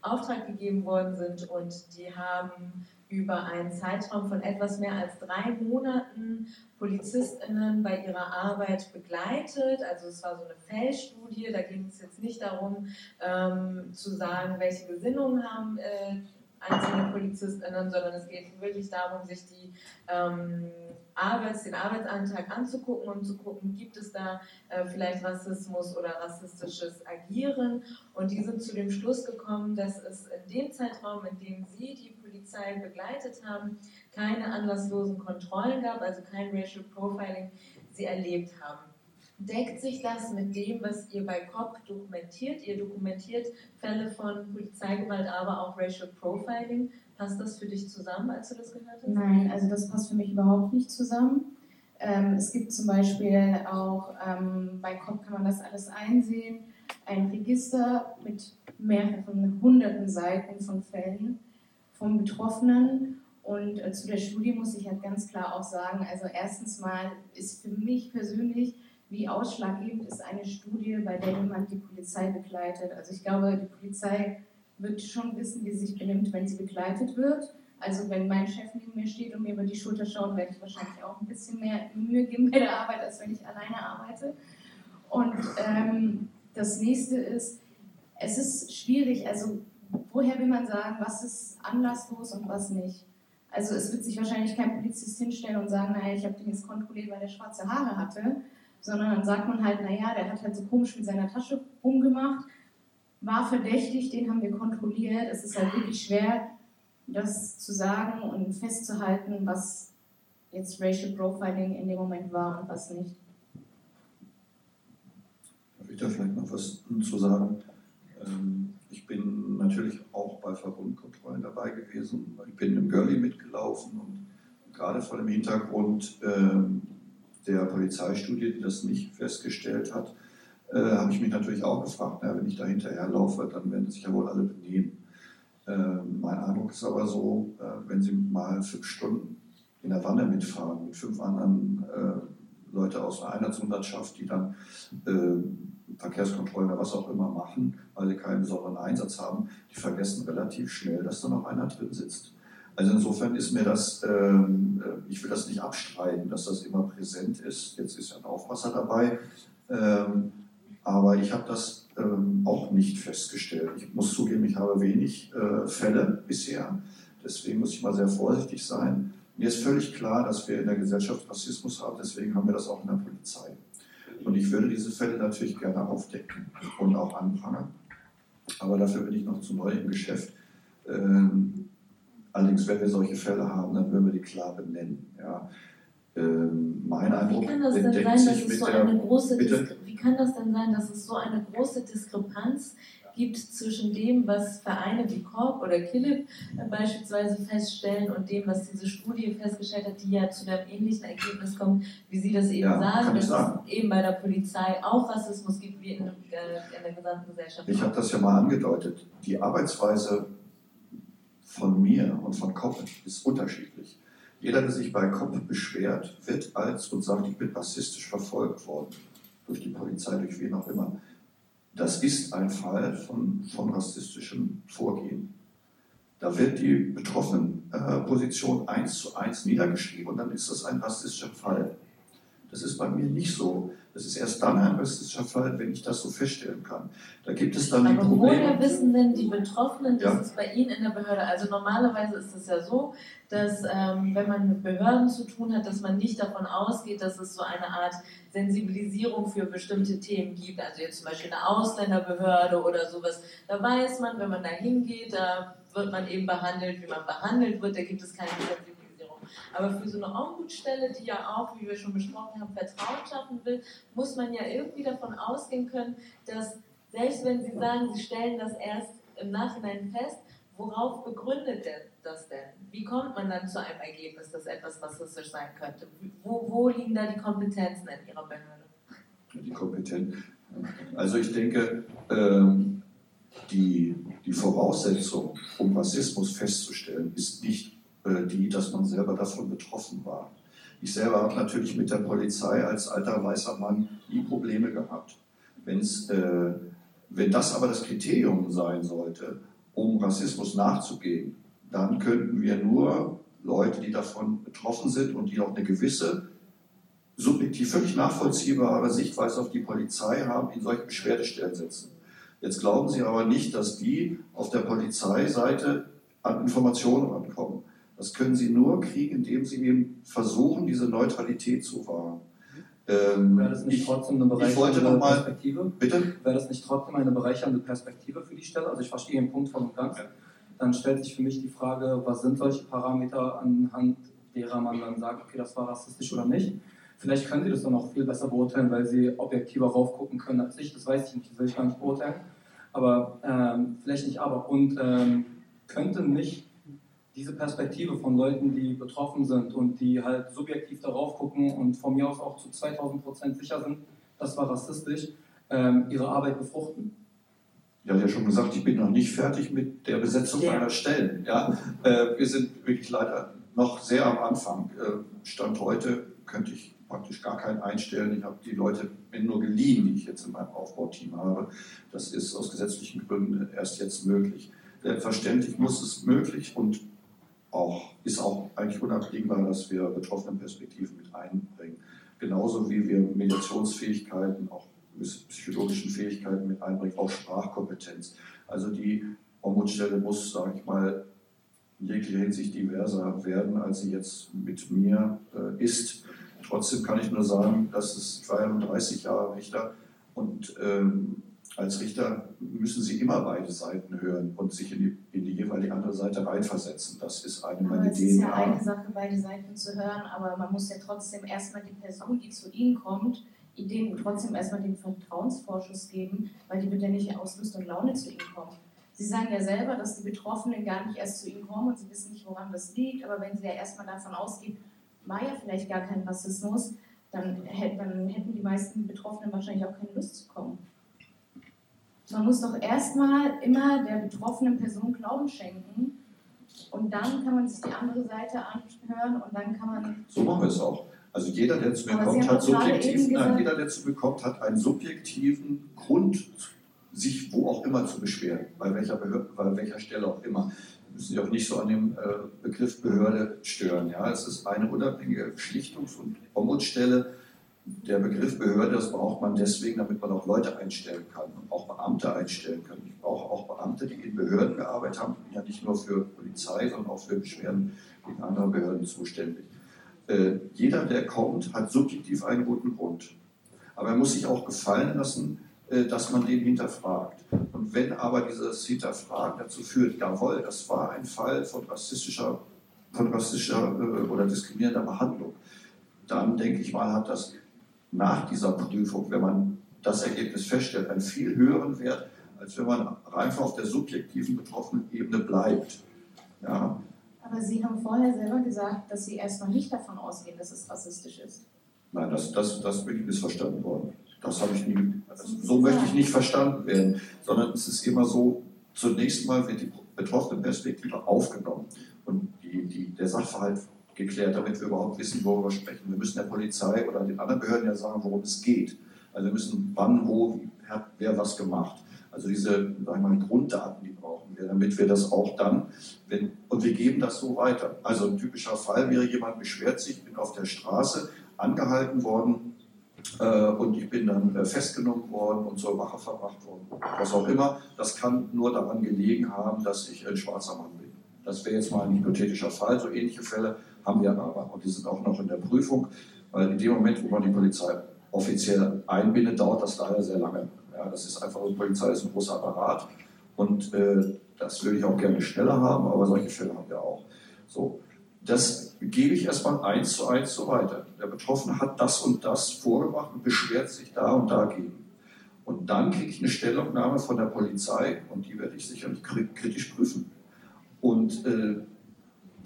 Auftrag gegeben worden sind. Und die haben über einen Zeitraum von etwas mehr als drei Monaten PolizistInnen bei ihrer Arbeit begleitet. Also es war so eine Feldstudie, da ging es jetzt nicht darum ähm, zu sagen, welche Gesinnungen haben äh, einzelne PolizistInnen, sondern es geht wirklich darum, sich die ähm, Arbeits-, den Arbeitsantrag anzugucken und zu gucken, gibt es da äh, vielleicht Rassismus oder rassistisches Agieren. Und die sind zu dem Schluss gekommen, dass es in dem Zeitraum, in dem sie die Polizei begleitet haben, keine anlasslosen Kontrollen gab, also kein Racial Profiling sie erlebt haben. Deckt sich das mit dem, was ihr bei COP dokumentiert? Ihr dokumentiert Fälle von Polizeigewalt, aber auch Racial Profiling. Passt das für dich zusammen, als du das gehört hast? Nein, also das passt für mich überhaupt nicht zusammen. Ähm, es gibt zum Beispiel auch, ähm, bei COP kann man das alles einsehen, ein Register mit mehreren hunderten Seiten von Fällen von Betroffenen. Und äh, zu der Studie muss ich halt ganz klar auch sagen, also erstens mal ist für mich persönlich wie ausschlaggebend ist eine Studie, bei der jemand die Polizei begleitet. Also ich glaube, die Polizei wird schon wissen, wie sie sich benimmt, wenn sie begleitet wird. Also wenn mein Chef neben mir steht und mir über die Schulter schaut, werde ich wahrscheinlich auch ein bisschen mehr Mühe geben bei der Arbeit, als wenn ich alleine arbeite. Und ähm, das nächste ist, es ist schwierig, also woher will man sagen, was ist anlasslos und was nicht? Also es wird sich wahrscheinlich kein Polizist hinstellen und sagen, naja, ich habe den jetzt kontrolliert, weil der schwarze Haare hatte, sondern dann sagt man halt, naja, der hat halt so komisch mit seiner Tasche rumgemacht, war verdächtig, den haben wir kontrolliert. Es ist halt wirklich schwer, das zu sagen und festzuhalten, was jetzt Racial Profiling in dem Moment war und was nicht. Darf ich da vielleicht noch was zu sagen? Ähm, ich bin natürlich auch bei Verbundkontrollen dabei gewesen. Ich bin im Girlie mitgelaufen und gerade vor dem Hintergrund ähm, der Polizeistudie, die das nicht festgestellt hat, äh, habe ich mich natürlich auch gefragt, na, wenn ich da hinterher laufe, dann werden sich ja wohl alle benehmen. Äh, mein Eindruck ist aber so, äh, wenn Sie mal fünf Stunden in der Wanne mitfahren mit fünf anderen äh, Leute aus einer Einheitslandschaft, die dann äh, Verkehrskontrollen oder was auch immer machen, weil sie keinen besonderen Einsatz haben, die vergessen relativ schnell, dass da noch einer drin sitzt. Also insofern ist mir das, ähm, äh, ich will das nicht abstreiten, dass das immer präsent ist. Jetzt ist ja ein Aufpasser dabei. Ähm, aber ich habe das ähm, auch nicht festgestellt. Ich muss zugeben, ich habe wenig äh, Fälle bisher. Deswegen muss ich mal sehr vorsichtig sein. Mir ist völlig klar, dass wir in der Gesellschaft Rassismus haben. Deswegen haben wir das auch in der Polizei. Und ich würde diese Fälle natürlich gerne aufdecken und auch anprangern. Aber dafür bin ich noch zu neu im Geschäft. Ähm, Allerdings, wenn wir solche Fälle haben, dann würden wir die klar benennen. Ja. Ähm, mein Eindruck Wie kann das denn sein, dass es so eine große Bitte? Diskre Wie kann das denn sein, dass es so eine große Diskrepanz gibt zwischen dem, was Vereine wie Korb oder Killip äh, beispielsweise feststellen und dem, was diese Studie festgestellt hat, die ja zu einem ähnlichen Ergebnis kommt, wie Sie das eben Ja, sagen, dass sagen. es eben bei der Polizei auch Rassismus gibt, wie in, in der gesamten Gesellschaft. Ich habe das ja mal angedeutet. Die Arbeitsweise von mir und von Kopp ist unterschiedlich. Jeder, der sich bei Kopp beschwert, wird als und sagt, ich bin rassistisch verfolgt worden. Durch die Polizei, durch wen auch immer. Das ist ein Fall von, von rassistischem Vorgehen. Da wird die betroffenen äh, Position eins zu eins niedergeschrieben und dann ist das ein rassistischer Fall. Das ist bei mir nicht so. Das ist erst dann ein rassistischer Fall, wenn ich das so feststellen kann. Da gibt es dann die Aber Probleme. woher wissen denn die Betroffenen, Ja. dass es bei Ihnen in der Behörde, also normalerweise ist es ja so, dass ähm, wenn man mit Behörden zu tun hat, dass man nicht davon ausgeht, dass es so eine Art Sensibilisierung für bestimmte Themen gibt, also jetzt zum Beispiel eine Ausländerbehörde oder sowas. Da weiß man, wenn man da hingeht, da wird man eben behandelt, wie man behandelt wird, da gibt es keine Sensibilisierung. Aber für so eine Ombudsstelle, die ja auch, wie wir schon besprochen haben, Vertrauen schaffen will, muss man ja irgendwie davon ausgehen können, dass selbst wenn Sie sagen, Sie stellen das erst im Nachhinein fest, worauf begründet das denn? Wie kommt man dann zu einem Ergebnis, dass etwas rassistisch sein könnte? Wo, wo liegen da die Kompetenzen in Ihrer Behörde? die kompetent. Also ich denke, ähm, die, die Voraussetzung, um Rassismus festzustellen, ist nicht die, dass man selber davon betroffen war. Ich selber habe natürlich mit der Polizei als alter weißer Mann nie Probleme gehabt. Wenn's, äh, wenn das aber das Kriterium sein sollte, um Rassismus nachzugehen, dann könnten wir nur Leute, die davon betroffen sind und die auch eine gewisse subjektiv völlig nachvollziehbare Sichtweise auf die Polizei haben, in solche Beschwerdestellen setzen. Jetzt glauben Sie aber nicht, dass die auf der Polizeiseite an Informationen rankommen. Das können Sie nur kriegen, indem Sie eben versuchen, diese Neutralität zu wahren. Ähm, Wäre das nicht ich, trotzdem eine bereichernde noch mal- Perspektive? bitte? Wäre das nicht trotzdem eine bereichernde Perspektive für die Stelle? Also ich verstehe den Punkt voll und ganz. Ja. Dann stellt sich für mich die Frage, was sind solche Parameter anhand derer man dann sagt, okay, das war rassistisch oder nicht. Vielleicht können Sie das dann auch viel besser beurteilen, weil Sie objektiver raufgucken können als ich. Das weiß ich nicht, das will ich gar nicht beurteilen. Aber ähm, vielleicht nicht aber. Und ähm, könnte nicht diese Perspektive von Leuten, die betroffen sind und die halt subjektiv darauf gucken und von mir aus auch zu 2000 Prozent sicher sind, das war rassistisch, ähm, ihre Arbeit befruchten? Ich hatte ja schon gesagt, ich bin noch nicht fertig mit der Besetzung Ja. meiner Stellen. Ja? Äh, wir sind wirklich leider noch sehr am Anfang. Äh, Stand heute könnte ich praktisch gar keinen einstellen. Ich habe die Leute mir nur geliehen, die ich jetzt in meinem Aufbauteam habe. Das ist aus gesetzlichen Gründen erst jetzt möglich. Selbstverständlich muss es möglich und auch, ist auch eigentlich unabdingbar, dass wir betroffene Perspektiven mit einbringen. Genauso wie wir Mediationsfähigkeiten, auch psychologischen Fähigkeiten mit einbringen, auch Sprachkompetenz. Also die Ombudsstelle muss, sage ich mal, in jeglicher Hinsicht diverser werden, als sie jetzt mit mir äh, ist. Trotzdem kann ich nur sagen, dass es, ich war ja nun 30 Jahre Richter und ähm, als Richter müssen Sie immer beide Seiten hören und sich in die, in die jeweilige andere Seite reinversetzen. Das ist eine Aber meiner es ist ja eine. Sache, beide Seiten zu hören, aber man muss ja trotzdem erstmal die Person, die zu Ihnen kommt, Ideen trotzdem erstmal den Vertrauensvorschuss geben, weil die wird ja nicht aus Lust und Laune zu Ihnen kommen. Sie sagen ja selber, dass die Betroffenen gar nicht erst zu Ihnen kommen und Sie wissen nicht, woran das liegt, aber wenn Sie ja erstmal davon ausgehen, war ja vielleicht gar kein Rassismus, dann hätten die meisten Betroffenen wahrscheinlich auch keine Lust zu kommen. Man muss doch erstmal immer der betroffenen Person Glauben schenken und dann kann man sich die andere Seite anhören und dann kann man. So machen wir es auch. Also jeder, der zu mir Aber kommt, hat subjektiv, nein, jeder, der zu mir kommt, hat einen subjektiven Grund, sich wo auch immer zu beschweren, bei welcher, Behörde, bei welcher Stelle auch immer. Wir müssen sich auch nicht so an dem äh, Begriff Behörde stören. Ja? Es ist eine unabhängige Schlichtungs- und Ombudsstelle. Der Begriff Behörde, das braucht man deswegen, damit man auch Leute einstellen kann und auch Beamte einstellen kann. Ich brauche auch Beamte, die in Behörden gearbeitet haben, ja nicht nur für Polizei, sondern auch für Beschwerden gegen andere Behörden zuständig. Äh, jeder, der kommt, hat subjektiv einen guten Grund. Aber er muss sich auch gefallen lassen, äh, dass man den hinterfragt. Und wenn aber dieses Hinterfragen dazu führt, jawohl, das war ein Fall von rassistischer, von rassistischer äh, oder diskriminierender Behandlung, dann denke ich mal, hat das nach dieser Prüfung, wenn man das Ergebnis feststellt, einen viel höheren Wert, als wenn man einfach auf der subjektiven betroffenen Ebene bleibt. Ja. Aber Sie haben vorher selber gesagt, dass Sie erstmal nicht davon ausgehen, dass es rassistisch ist. Nein, das, das, das bin ich missverstanden worden. Das habe ich nie, so möchte ich nicht verstanden werden, sondern es ist immer so, zunächst mal wird die betroffene Perspektive aufgenommen und die, die, der Sachverhalt geklärt, damit wir überhaupt wissen, worüber wir sprechen. Wir müssen der Polizei oder den anderen Behörden ja sagen, worum es geht. Also wir müssen wann, wo, hat wer was gemacht. Also diese sagen wir mal, Grunddaten, die brauchen wir, damit wir das auch dann, wenn, und wir geben das so weiter. Also ein typischer Fall wäre, jemand beschwert sich, bin auf der Straße angehalten worden äh, und ich bin dann äh, festgenommen worden und zur Wache verbracht worden. Was auch immer, das kann nur daran gelegen haben, dass ich ein schwarzer Mann bin. Das wäre jetzt mal ein hypothetischer Fall. So ähnliche Fälle haben wir aber und die sind auch noch in der Prüfung, weil in dem Moment, wo man die Polizei offiziell einbindet, dauert das leider sehr lange. Ja, das ist einfach, die Polizei ist ein großer Apparat und äh, das würde ich auch gerne schneller haben, aber solche Fälle haben wir auch. So, das gebe ich erstmal eins zu eins so weiter. Der Betroffene hat das und das vorgebracht und beschwert sich da und dagegen. Und dann kriege ich eine Stellungnahme von der Polizei und die werde ich sicherlich kritisch prüfen. Und äh,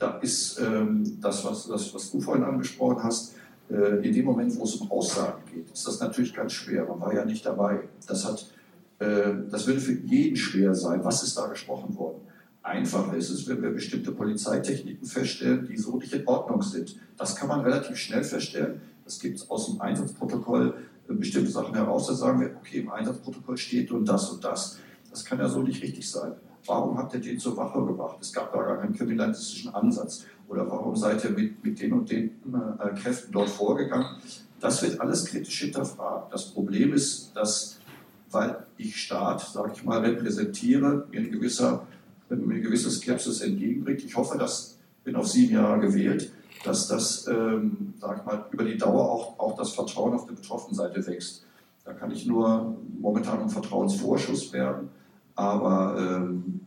da ist ähm, das, was, das, was du vorhin angesprochen hast, äh, in dem Moment, wo es um Aussagen geht, ist das natürlich ganz schwer. Man war ja nicht dabei. Das, hat, äh, das würde für jeden schwer sein. Was ist da gesprochen worden? Einfacher ist es, wenn wir bestimmte Polizeitechniken feststellen, die so nicht in Ordnung sind. Das kann man relativ schnell feststellen. Es gibt aus dem Einsatzprotokoll äh, bestimmte Sachen heraus, da sagen wir, okay, im Einsatzprotokoll steht und das und das. Das kann ja so nicht richtig sein. Warum habt ihr den zur Wache gebracht? Es gab da gar keinen kriminalistischen Ansatz. Oder warum seid ihr mit, mit den und den äh, Kräften dort vorgegangen? Das wird alles kritisch hinterfragt. Das Problem ist, dass, weil ich Staat, sage ich mal, repräsentiere, mir ein gewisser mir eine gewisse Skepsis entgegenbringt. Ich hoffe, dass, bin auf sieben Jahre gewählt, dass das, ähm, sag ich mal, über die Dauer auch, auch das Vertrauen auf der betroffenen Seite wächst. Da kann ich nur momentan um Vertrauensvorschuss werden, aber ähm,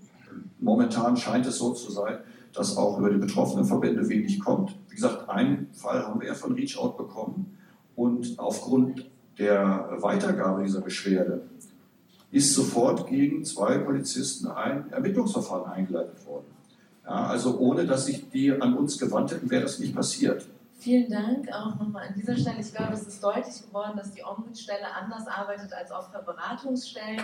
momentan scheint es so zu sein, dass auch über die betroffenen Verbände wenig kommt. Wie gesagt, einen Fall haben wir ja von Reach Out bekommen und aufgrund der Weitergabe dieser Beschwerde ist sofort gegen zwei Polizisten ein Ermittlungsverfahren eingeleitet worden. Ja, also ohne, dass sich die an uns gewandt hätten, wäre das nicht passiert. Vielen Dank auch nochmal an dieser Stelle. Ich glaube, es ist deutlich geworden, dass die Ombudsstelle anders arbeitet als oft Beratungsstellen.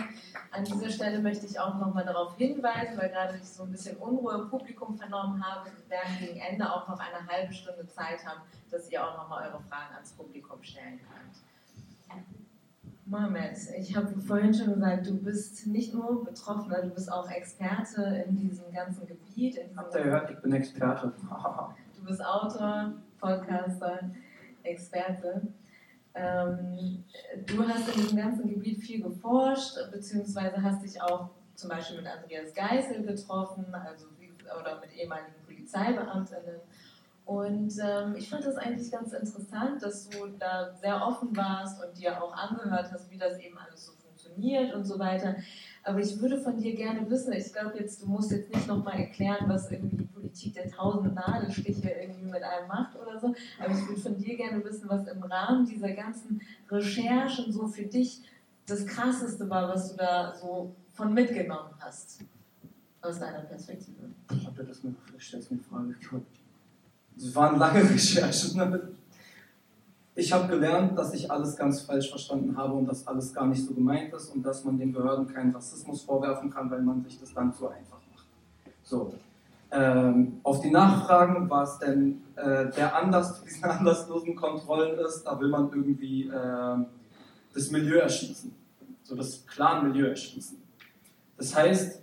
An dieser Stelle möchte ich auch nochmal darauf hinweisen, weil gerade ich so ein bisschen Unruhe im Publikum vernommen habe, wir werden gegen Ende auch noch eine halbe Stunde Zeit haben, dass ihr auch nochmal eure Fragen ans Publikum stellen könnt. Mohamed, ich habe vorhin schon gesagt, du bist nicht nur Betroffener, du bist auch Experte in diesem ganzen Gebiet. Habt ihr gehört, ich bin Experte. du bist Autor, Podcaster, Experte. Ähm, du hast in diesem ganzen Gebiet viel geforscht, beziehungsweise hast dich auch zum Beispiel mit Andreas Geisel getroffen, also oder mit ehemaligen Polizeibeamtinnen und ähm, ich fand das eigentlich ganz interessant, dass du da sehr offen warst und dir auch angehört hast, wie das eben alles so funktioniert und so weiter. Aber ich würde von dir gerne wissen, ich glaube jetzt, du musst jetzt nicht nochmal erklären, was irgendwie die Politik der tausend Nadelstiche irgendwie mit einem macht oder so, aber ich würde von dir gerne wissen, was im Rahmen dieser ganzen Recherchen so für dich das Krasseste war, was du da so von mitgenommen hast, aus deiner Perspektive. Ich habe das du mir eine Frage. Es waren lange *laughs* Recherchen. Ne? Ich habe gelernt, dass ich alles ganz falsch verstanden habe und dass alles gar nicht so gemeint ist und dass man den Behörden keinen Rassismus vorwerfen kann, weil man sich das dann zu einfach macht. So. Ähm, auf die Nachfragen, was denn äh, der Anlass zu diesen *laughs* anlasslosen Kontrollen ist, da will man irgendwie äh, das Milieu erschließen. So das Clan-Milieu erschließen. Das heißt,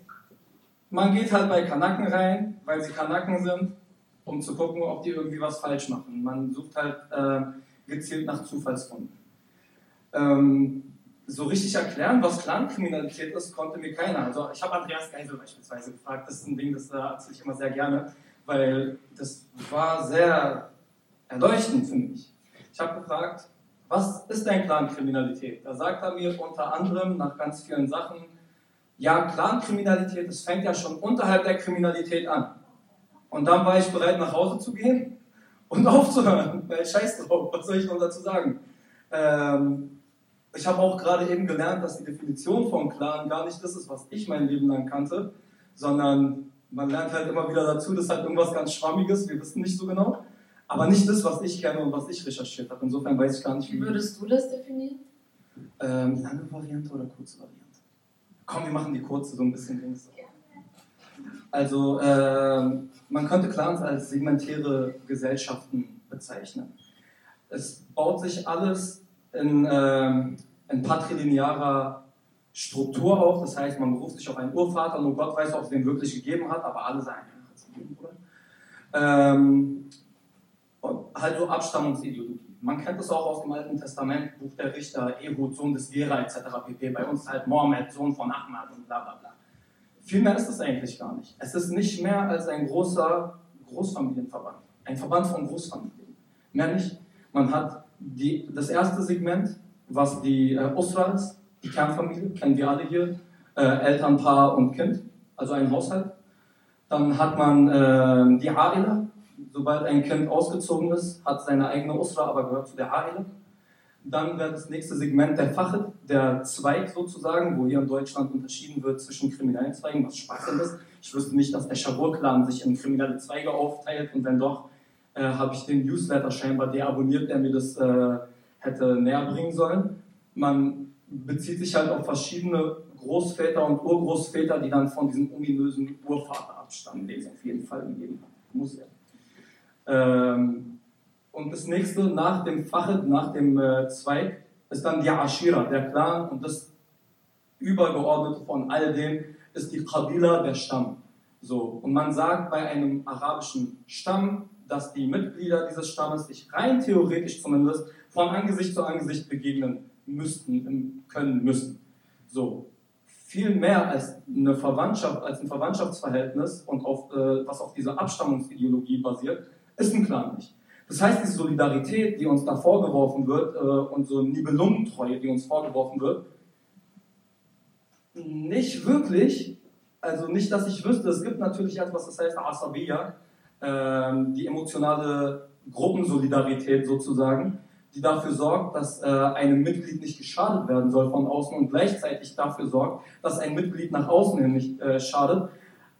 man geht halt bei Kanaken rein, weil sie Kanaken sind um zu gucken, ob die irgendwie was falsch machen. Man sucht halt äh, gezielt nach Zufallsfunden. Ähm, so richtig erklären, was Clankriminalität ist, konnte mir keiner. Also ich habe Andreas Geisel beispielsweise gefragt, das ist ein Ding, das erzähle ich immer sehr gerne, weil das war sehr erleuchtend für mich. Ich habe gefragt, was ist denn Clankriminalität? Da sagt er mir unter anderem nach ganz vielen Sachen, ja, Clankriminalität, das fängt ja schon unterhalb der Kriminalität an. Und dann war ich bereit, nach Hause zu gehen und *laughs* aufzuhören. Weil scheiß drauf, was soll ich noch dazu sagen? Ähm, ich habe auch gerade eben gelernt, dass die Definition von Clan gar nicht das ist, was ich mein Leben lang kannte, sondern man lernt halt immer wieder dazu, das ist halt irgendwas ganz Schwammiges, wir wissen nicht so genau, aber nicht das, was ich kenne und was ich recherchiert habe. Insofern weiß ich gar nicht, wie. Würdest du das definieren? Ähm, lange Variante oder kurze Variante? Komm, wir machen die kurze so ein bisschen links. Also, äh, man könnte Clans als segmentäre Gesellschaften bezeichnen. Es baut sich alles in, äh, in patrilinearer Struktur auf, das heißt, man beruft sich auf einen Urvater, nur Gott weiß, ob es den wirklich gegeben hat, aber alle sagen, hat es gegeben, oder? Ähm, halt so Abstammungsideologie. Man kennt das auch aus dem Alten Testament, Buch der Richter, Ehud, Sohn des Gera etc. pp. Bei uns halt Mohammed, Sohn von Ahmad und bla bla bla. Viel mehr ist es eigentlich gar nicht. Es ist nicht mehr als ein großer Großfamilienverband. Ein Verband von Großfamilien. Mehr nicht. Man hat die, das erste Segment, was die äh, Usra ist, die Kernfamilie, kennen wir alle hier, äh, Eltern, Paar und Kind, also ein Haushalt. Dann hat man äh, die Aila, sobald ein Kind ausgezogen ist, hat seine eigene Usra, aber gehört zu der Aila. Dann wäre das nächste Segment der Fachet, der Zweig sozusagen, wo hier in Deutschland unterschieden wird zwischen kriminellen Zweigen, was Schwachsinn ist. Ich wüsste nicht, dass der Schabur-Clan sich in kriminelle Zweige aufteilt und wenn doch, äh, habe ich den Newsletter scheinbar deabonniert, der mir das äh, hätte näher bringen sollen. Man bezieht sich halt auf verschiedene Großväter und Urgroßväter, die dann von diesem ominösen Urvater abstammen, den es auf jeden Fall gegeben hat. Muss ja. Ähm, und das nächste nach dem Fachet, nach dem äh, Zweig, ist dann die Ashira, der Clan. Und das Übergeordnete von all dem ist die Qabila, der Stamm. So, und man sagt bei einem arabischen Stamm, dass die Mitglieder dieses Stammes sich rein theoretisch zumindest von Angesicht zu Angesicht begegnen müssten, können müssen. So, viel mehr als eine Verwandtschaft, als ein Verwandtschaftsverhältnis und auf, äh, was auf dieser Abstammungsideologie basiert, ist ein Clan nicht. Das heißt, diese Solidarität, die uns da vorgeworfen wird, äh, und so Nibelungentreue, die uns vorgeworfen wird, nicht wirklich, also nicht, dass ich wüsste, es gibt natürlich etwas, das heißt Asabiya, äh, die emotionale Gruppensolidarität sozusagen, die dafür sorgt, dass äh, einem Mitglied nicht geschadet werden soll von außen und gleichzeitig dafür sorgt, dass ein Mitglied nach außen hin nicht äh, schadet,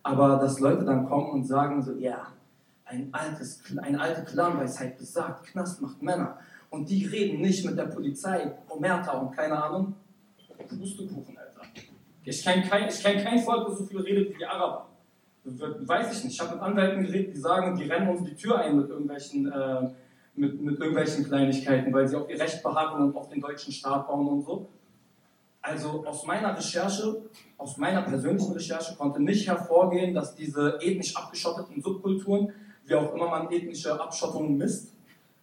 aber dass Leute dann kommen und sagen so, ja, ein altes, eine alte Clanweisheit besagt, Knast macht Männer und die reden nicht mit der Polizei, Omerta und keine Ahnung, Pustekuchen, Alter. Ich kenne kein, kenn kein Volk, das so viel redet wie die Araber. Weiß ich nicht. Ich habe mit Anwälten geredet, die sagen, die rennen uns die Tür ein mit irgendwelchen äh, mit, mit irgendwelchen Kleinigkeiten, weil sie auf ihr Recht beharren und auf den deutschen Staat bauen und so. Also aus meiner Recherche, aus meiner persönlichen Recherche konnte nicht hervorgehen, dass diese ethnisch abgeschotteten Subkulturen, wie auch immer man ethnische Abschottung misst,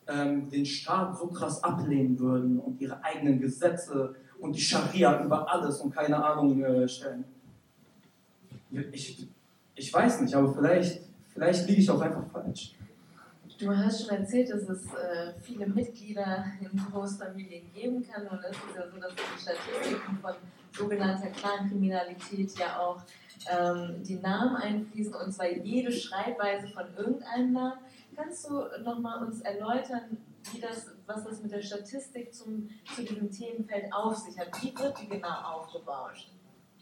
ähm, den Staat so krass ablehnen würden und ihre eigenen Gesetze und die Scharia über alles und keine Ahnung äh, stellen. Ich, ich weiß nicht, aber vielleicht, vielleicht liege ich auch einfach falsch. Du hast schon erzählt, dass es äh, viele Mitglieder in Großfamilien geben kann. Und es ist ja so, dass die Statistiken von sogenannter Clankriminalität ja auch ähm, die Namen einfließen, und zwar jede Schreibweise von irgendeinem Namen. Kannst du nochmal uns erläutern, wie das, was das mit der Statistik zum, zu diesem Themenfeld auf sich hat? Wie wird die genau aufgebaut?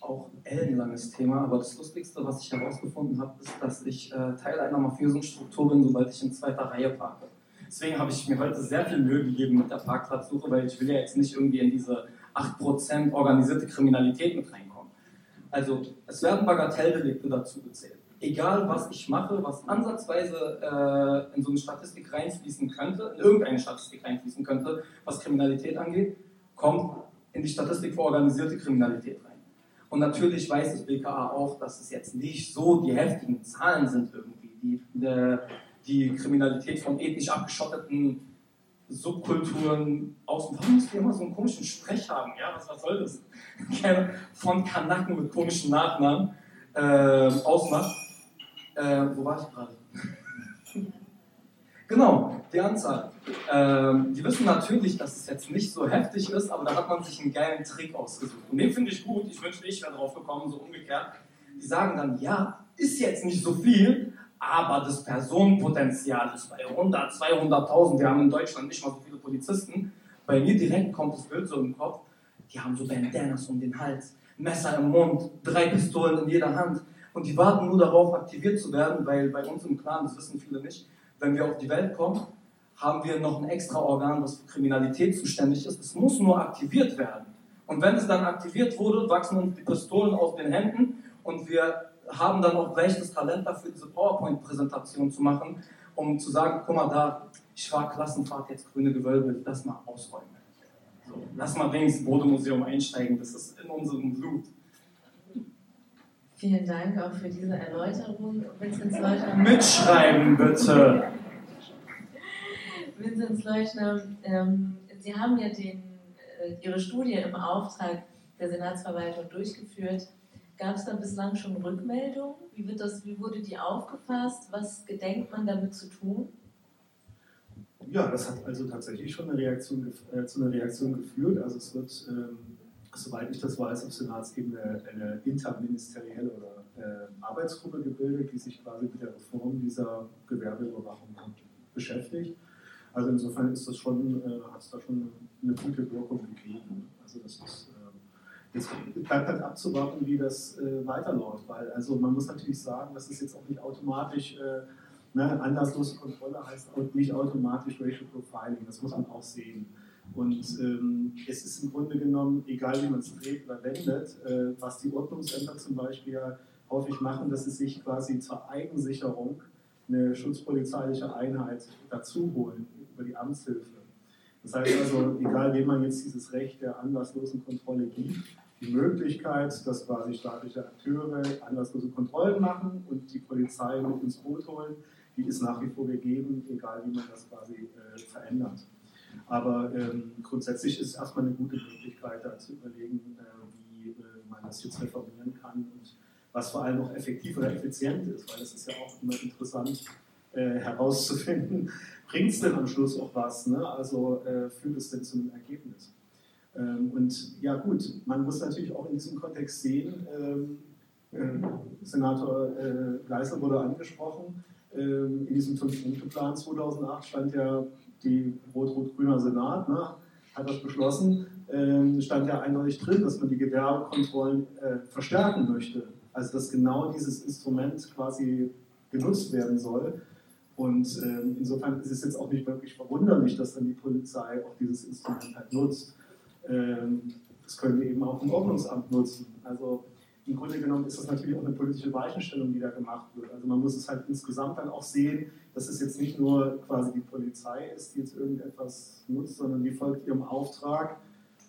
auch ellenlanges Thema, aber das Lustigste, was ich herausgefunden habe, ist, dass ich äh, Teil einer mafiösen Struktur bin, sobald ich in zweiter Reihe parke. Deswegen habe ich mir heute sehr viel Mühe gegeben mit der Parkplatzsuche, weil ich will ja jetzt nicht irgendwie in diese 8% organisierte Kriminalität mit reinkommen. Also es werden Bagatelldelikte dazu gezählt. Egal was ich mache, was ansatzweise äh, in so eine Statistik reinfließen könnte, in irgendeine Statistik reinfließen könnte, was Kriminalität angeht, kommt in die Statistik für organisierte Kriminalität rein. Und natürlich weiß das BKA auch, dass es jetzt nicht so die heftigen Zahlen sind irgendwie, die, die, die Kriminalität von ethnisch abgeschotteten Subkulturen aus dem, warum müssen wir immer so einen komischen Sprech haben? Ja, was, was soll das? *laughs* von Kanaken mit komischen Nachnamen äh, ausmacht. Äh, wo war ich gerade? *laughs* Genau, die Anzahl. Ähm, die wissen natürlich, dass es jetzt nicht so heftig ist, aber da hat man sich einen geilen Trick ausgesucht. Und den finde ich gut. Ich wünschte, ich wäre drauf gekommen, so umgekehrt. Die sagen dann, ja, ist jetzt nicht so viel, Aber das Personenpotenzial ist bei 100, 200.000. Wir haben in Deutschland nicht mal so viele Polizisten. Bei mir direkt kommt das Bild so im Kopf. Die haben so Bandanas um den Hals, Messer im Mund, drei Pistolen in jeder Hand. Und die warten nur darauf, aktiviert zu werden, weil bei uns im Clan, das wissen viele nicht, wenn wir auf die Welt kommen, haben wir noch ein extra Organ, das für Kriminalität zuständig ist. Es muss nur aktiviert werden. Und wenn es dann aktiviert wurde, wachsen uns die Pistolen aus den Händen und wir haben dann auch gleich das Talent dafür, diese PowerPoint-Präsentation zu machen, um zu sagen, guck mal da, ich war Klassenfahrt, jetzt grüne Gewölbe, lass mal ausräumen. So, lass mal wenigstens Bodemuseum einsteigen, das ist in unserem Blut. Vielen Dank auch für diese Erläuterung, Vinzenz Leuchtner. Mitschreiben bitte! Vinzenz Leuchtner, ähm, Sie haben ja den, äh, Ihre Studie im Auftrag der Senatsverwaltung durchgeführt. Gab es da bislang schon Rückmeldungen? Wie, wird das, wie wurde die aufgefasst? Was gedenkt man damit zu tun? Ja, das hat also tatsächlich schon eine Reaktion, äh, zu einer Reaktion geführt. Also es wird, ähm, soweit ich das weiß, auf Senatsebene eine interministerielle oder äh, Arbeitsgruppe gebildet, die sich quasi mit der Reform dieser Gewerbeüberwachung beschäftigt. Also insofern ist das schon, äh, hat es da schon eine gute Wirkung gegeben. Also das ist Jetzt bleibt halt abzuwarten, wie das äh, weiterläuft, weil also man muss natürlich sagen, das ist jetzt auch nicht automatisch, äh, ne, anlasslose Kontrolle heißt auch nicht automatisch Racial Profiling, das muss man auch sehen. Und ähm, es ist im Grunde genommen, egal wie man es dreht oder wendet, äh, was die Ordnungsämter zum Beispiel ja häufig machen, dass sie sich quasi zur Eigensicherung eine schutzpolizeiliche Einheit dazu holen über die Amtshilfe. Das heißt also, egal wem man jetzt dieses Recht der anlasslosen Kontrolle gibt, die Möglichkeit, dass quasi staatliche Akteure anlasslose Kontrollen machen und die Polizei mit ins Boot holen, die ist nach wie vor gegeben, egal wie man das quasi äh, verändert. Aber ähm, grundsätzlich ist es erstmal eine gute Möglichkeit, da zu überlegen, äh, wie äh, man das jetzt reformieren kann und was vor allem auch effektiv oder effizient ist, weil es ist ja auch immer interessant äh, herauszufinden, *laughs* bringt es denn am Schluss auch was? Ne? Also äh, führt es denn zu einem Ergebnis? Ähm, und ja gut, man muss natürlich auch in diesem Kontext sehen, ähm, äh, Senator äh, Geisel wurde angesprochen, ähm, in diesem Fünf-Punkte-Plan 2008 stand ja die rot-rot-grüner Senat, ne, hat das beschlossen, stand ja eindeutig drin, dass man die Gewerbekontrollen äh, verstärken möchte. Also dass genau dieses Instrument quasi genutzt werden soll. Und insofern ist es jetzt auch nicht wirklich verwunderlich, dass dann die Polizei auch dieses Instrument halt nutzt. Ähm, das können wir eben auch im Ordnungsamt nutzen. Also im Grunde genommen ist das natürlich auch eine politische Weichenstellung, die da gemacht wird. Also man muss es halt insgesamt dann auch sehen, dass es jetzt nicht nur quasi die Polizei ist, die jetzt irgendetwas nutzt, sondern die folgt ihrem Auftrag,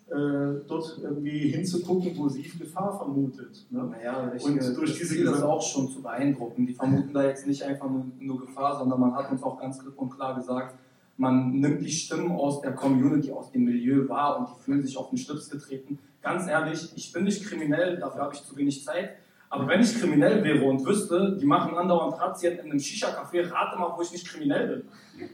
äh, dort irgendwie hinzugucken, wo sie Gefahr vermutet. Ne? Naja, ich, und durch diese das auch schon zu beeindrucken. Die vermuten da jetzt nicht einfach nur, nur Gefahr, sondern man hat uns auch ganz klipp und klar gesagt, man nimmt die Stimmen aus der Community, aus dem Milieu wahr und die fühlen sich auf den Schlips getreten. Ganz ehrlich, ich bin nicht kriminell, dafür habe ich zu wenig Zeit. Aber wenn ich kriminell wäre und wüsste, die machen andauernd Razzien in einem Shisha-Café, rate mal, wo ich nicht kriminell bin.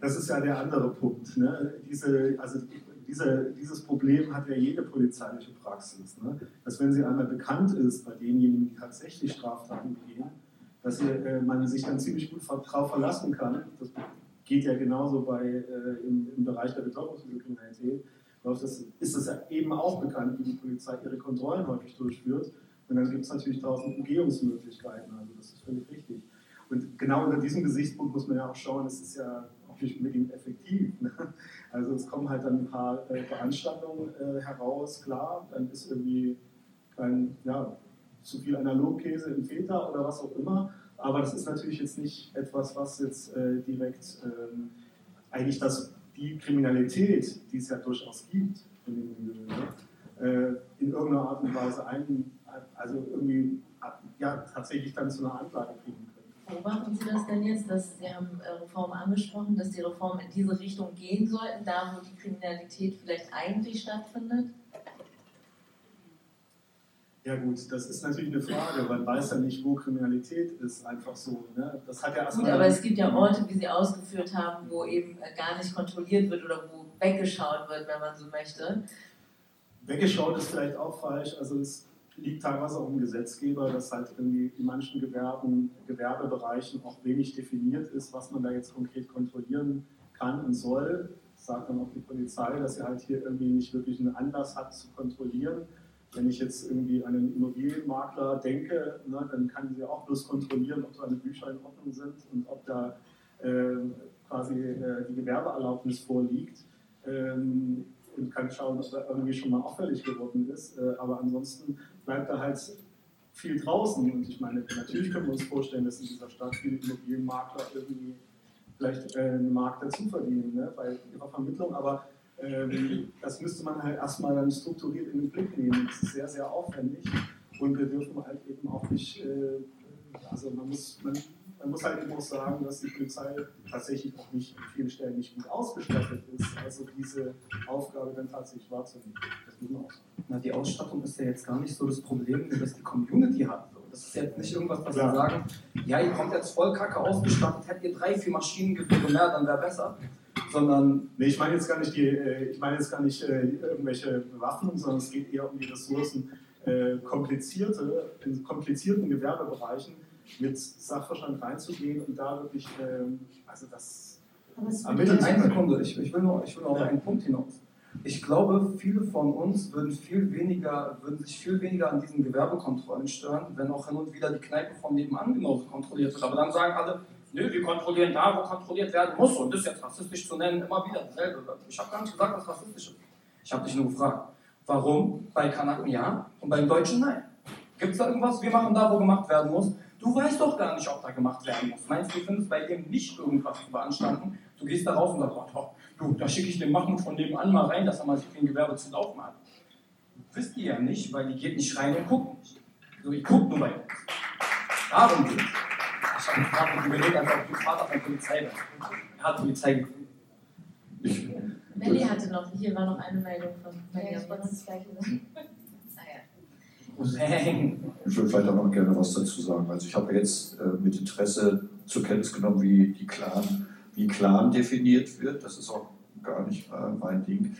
Das ist ja der andere Punkt. Ne? Diese, also diese, dieses Problem hat ja jede polizeiliche Praxis. Ne? Dass wenn sie einmal bekannt ist bei denjenigen, die tatsächlich Straftaten begehen, dass hier, äh, man sich dann ziemlich gut darauf verlassen kann. Das geht ja genauso bei, äh, im, im, Bereich der Betäubungsmittelkriminalität. Das ist es ja eben auch bekannt, wie die Polizei ihre Kontrollen häufig durchführt. Und dann gibt es natürlich tausend Umgehungsmöglichkeiten. Also das ist völlig richtig. Und genau unter diesem Gesichtspunkt muss man ja auch schauen, es ist ja auch nicht unbedingt effektiv. *laughs* Ne? Also es kommen halt dann ein paar äh, Veranstaltungen äh, heraus, klar, dann ist irgendwie kein, ja, zu viel Analogkäse im Feta oder was auch immer. Aber das ist natürlich jetzt nicht etwas, was jetzt äh, direkt ähm, eigentlich das, die Kriminalität, die es ja durchaus gibt, in, den, äh, in irgendeiner Art und Weise ein, also irgendwie ja, tatsächlich dann zu einer Anklage kriegen können. Beobachten Sie das denn jetzt, dass Sie haben äh, Reform angesprochen, dass die Reformen in diese Richtung gehen sollten, da wo die Kriminalität vielleicht eigentlich stattfindet? Ja gut, das ist natürlich eine Frage. Man weiß ja nicht, wo Kriminalität ist, einfach so. Ne? Das hat ja Gut, aber es gibt ja Orte, wie Sie ausgeführt haben, wo eben äh, gar nicht kontrolliert wird oder wo weggeschaut wird, wenn man so möchte. Weggeschaut ist vielleicht auch falsch. Also es, liegt teilweise auch im Gesetzgeber, dass halt irgendwie in manchen Gewerben, Gewerbebereichen auch wenig definiert ist, was man da jetzt konkret kontrollieren kann und soll. Das sagt dann auch die Polizei, dass sie halt hier irgendwie nicht wirklich einen Anlass hat zu kontrollieren. Wenn ich jetzt irgendwie an einen Immobilienmakler denke, ne, dann kann sie auch bloß kontrollieren, ob seine Bücher in Ordnung sind und ob da äh, quasi äh, die Gewerbeerlaubnis vorliegt. Ähm, und kann schauen, ob er irgendwie schon mal auffällig geworden ist. Äh, aber ansonsten bleibt da halt viel draußen. Und ich meine, natürlich können wir uns vorstellen, dass in dieser Stadt viele Immobilienmakler irgendwie vielleicht äh, einen Markt dazu verdienen ne, bei ihrer Vermittlung. Aber ähm, das müsste man halt erstmal dann strukturiert in den Blick nehmen. Das ist sehr, sehr aufwendig. Und wir dürfen halt eben auch nicht, äh, also man muss, man, man muss halt eben auch sagen, dass die Polizei tatsächlich auch nicht an vielen Stellen nicht gut ausgestattet ist, also diese Aufgabe dann tatsächlich wahrzunehmen. Das muss man auch sagen. Na, die Ausstattung ist ja jetzt gar nicht so das Problem, das die Community hat. Das ist jetzt nicht irgendwas, was wir sagen, ja, ihr kommt jetzt voll kacke ausgestattet, hättet ihr drei, vier Maschinengewehre mehr, dann wäre besser. Sondern. Nee, ich meine jetzt gar nicht die, äh, ich meine jetzt gar nicht äh, irgendwelche Waffen, sondern es geht eher um die Ressourcen äh, komplizierte, in komplizierten Gewerbebereichen mit Sachverstand reinzugehen und da wirklich, ähm, also das. Ermitteln. Eine Sekunde, ich, ich will nur, ich will nur auf einen Punkt hinaus. Ich glaube, viele von uns würden, viel weniger, würden sich viel weniger an diesen Gewerbekontrollen stören, wenn auch hin und wieder die Kneipe von nebenan genauso kontrolliert wird. Aber dann sagen alle, nö, wir kontrollieren da, wo kontrolliert werden muss. Und das jetzt rassistisch zu nennen, immer wieder dasselbe. Ich habe gar nicht gesagt, was rassistisch ist. Ich habe dich nur gefragt, warum bei Kanaken ja und beim Deutschen nein? Gibt es da irgendwas? Wir machen da, wo gemacht werden muss. Du weißt doch gar nicht, ob da gemacht werden muss. Meinst du, du findest bei ihm nicht irgendwas zu beanstanden? Du gehst da raus und sagst, oh, du, da schicke ich den Mahmoud von nebenan mal rein, dass er mal sich den Gewerbe zu laufen hat. Wisst ihr ja nicht, weil die geht nicht rein und guckt nicht. So, ich gucke nur bei uns. Darum geht es. Ich habe überlegt, als ob du Vater von Polizei bist. Er hat Polizei gefunden. Melli hatte noch, hier war noch eine Meldung von Melli. Ja, ich wollte das gleiche sagen. Ich würde vielleicht auch noch gerne was dazu sagen. Also ich habe jetzt äh, mit Interesse zur Kenntnis genommen, wie die Clan, wie Clan definiert wird. Das ist auch gar nicht äh, mein Ding.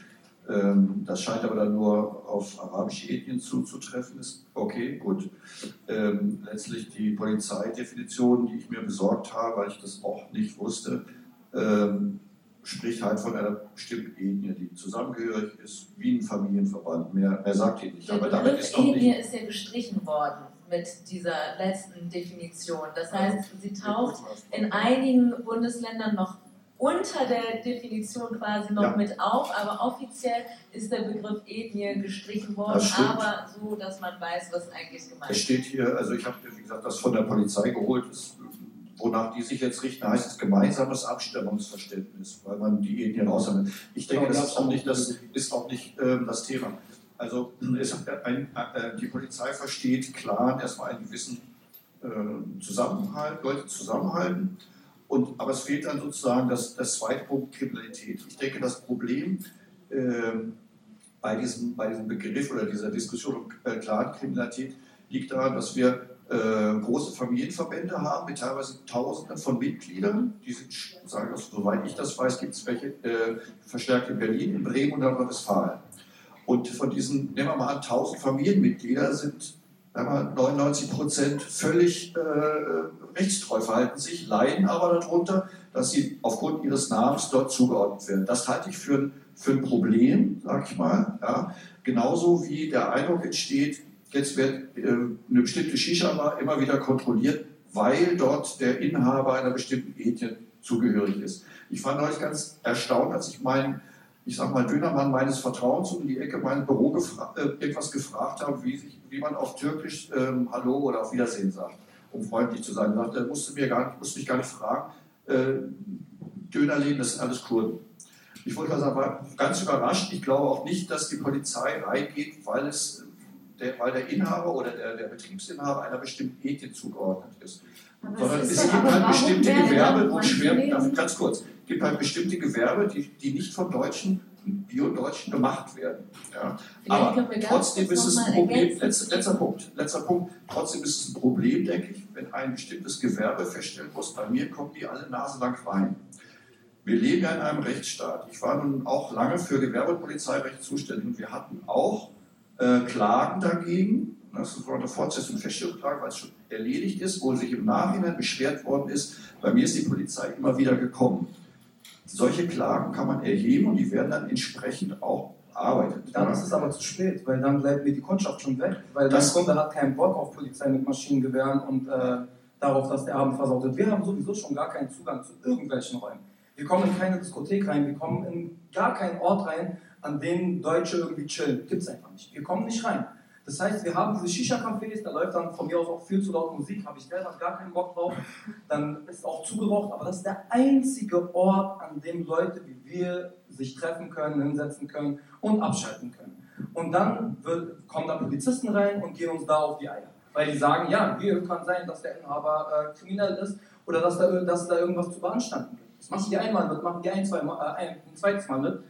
Ähm, das scheint aber dann nur auf arabische Ethnien zuzutreffen. Ist okay, gut. Ähm, letztlich die Polizeidefinition, die ich mir besorgt habe, weil ich das auch nicht wusste, ähm, spricht halt von einer bestimmten Ethnie, die zusammengehörig ist, wie ein Familienverband. Mehr, mehr sagt ihr nicht. Der Aber damit ist Ethnie nicht. ist ja gestrichen worden mit dieser letzten Definition. Das heißt, sie taucht in einigen Bundesländern noch unter der Definition quasi noch Ja. mit auf, aber offiziell ist der Begriff Ethnie gestrichen worden, Das aber so, dass man weiß, was eigentlich gemeint Es ist. steht hier, also ich habe, wie gesagt, das von der Polizei geholt, ist, wonach die sich jetzt richten, heißt es gemeinsames Abstimmungsverständnis, weil man die Ethnien aushandelt. Ich denke, das ist auch nicht das, ist auch nicht, ähm, das Thema. Also es, ein, äh, die Polizei versteht klar erstmal einen gewissen äh, Zusammenhalt, Leute zusammenhalten. Und, aber es fehlt dann sozusagen das, das zweite Punkt Kriminalität. Ich denke, das Problem ähm, bei, diesem, bei diesem Begriff oder dieser Diskussion um äh, Clankriminalität liegt daran, dass wir äh, große Familienverbände haben mit teilweise Tausenden von Mitgliedern. Die sind, sagen das, soweit ich das weiß, gibt es welche äh, verstärkt in Berlin, in Bremen und Nordrhein-Westfalen. Und von diesen, nehmen wir mal an, 1000 Familienmitglieder sind sagen wir, mal, 99 Prozent völlig äh, rechtstreu verhalten sich, leiden aber darunter, dass sie aufgrund ihres Namens dort zugeordnet werden. Das halte ich für ein, für ein Problem, sag ich mal. Ja. Genauso wie der Eindruck entsteht, jetzt wird äh, eine bestimmte Shisha-Bar immer wieder kontrolliert, weil dort der Inhaber einer bestimmten Ethnie zugehörig ist. Ich war neulich ganz erstaunt, als ich meinen, ich sag mal, Dönermann meines Vertrauens um die Ecke mein Büro gefra äh, etwas gefragt habe, wie, sich, wie man auf Türkisch ähm, Hallo oder auf Wiedersehen sagt, um freundlich zu sein. Ich dachte, musste, mir gar nicht, musste mich gar nicht fragen, äh, Dönerläden, das sind alles Kurden. Ich wollte mal sagen, war ganz überrascht. Ich glaube auch nicht, dass die Polizei reingeht, weil, es, der, weil der Inhaber oder der, der Betriebsinhaber einer bestimmten Ethik zugeordnet ist. Aber Sondern es es gibt halt bestimmte Gewerbe, wo schwer, ganz kurz, es gibt halt bestimmte Gewerbe, die, die nicht von Deutschen, Bio-Deutschen gemacht werden. Ja. Aber trotzdem ist es ein Problem, letzter, letzter Punkt, letzter Punkt, trotzdem ist es ein Problem, denke ich, wenn ein bestimmtes Gewerbe feststellen muss, bei mir kommen die alle naselang rein. Wir leben ja in einem Rechtsstaat. Ich war nun auch lange für Gewerbe- und Polizeirecht zuständig und wir hatten auch äh, Klagen dagegen, Das ist eine Fortsetzung Feststellungsklage, weil es schon erledigt ist, wo sich im Nachhinein beschwert worden ist. Bei mir ist die Polizei immer wieder gekommen. Solche Klagen kann man erheben und die werden dann entsprechend auch bearbeitet. Dann ist es aber zu spät, weil dann bleibt mir die Kundschaft schon weg, weil das Kunde hat keinen Bock auf Polizei mit Maschinengewehren und äh, darauf, dass der Abend versaut wird. Wir haben sowieso schon gar keinen Zugang zu irgendwelchen Räumen. Wir kommen in keine Diskothek rein, wir kommen in gar keinen Ort rein, an dem Deutsche irgendwie chillen. Gibt es einfach nicht. Wir kommen nicht rein. Das heißt, wir haben diese Shisha-Cafés, da läuft dann von mir aus auch viel zu laut Musik, habe ich selber gar keinen Bock drauf. Dann ist auch zugeraucht, aber das ist der einzige Ort, an dem Leute wie wir sich treffen können, hinsetzen können und abschalten können. Und dann wird, kommen da Polizisten rein und gehen uns da auf die Eier. Weil die sagen, ja, hier kann sein, dass der Inhaber äh, kriminell ist oder dass da, dass da irgendwas zu beanstanden gibt. Das machen die einmal mit, machen die ein, zwei, äh, ein, ein zweites Mal mit.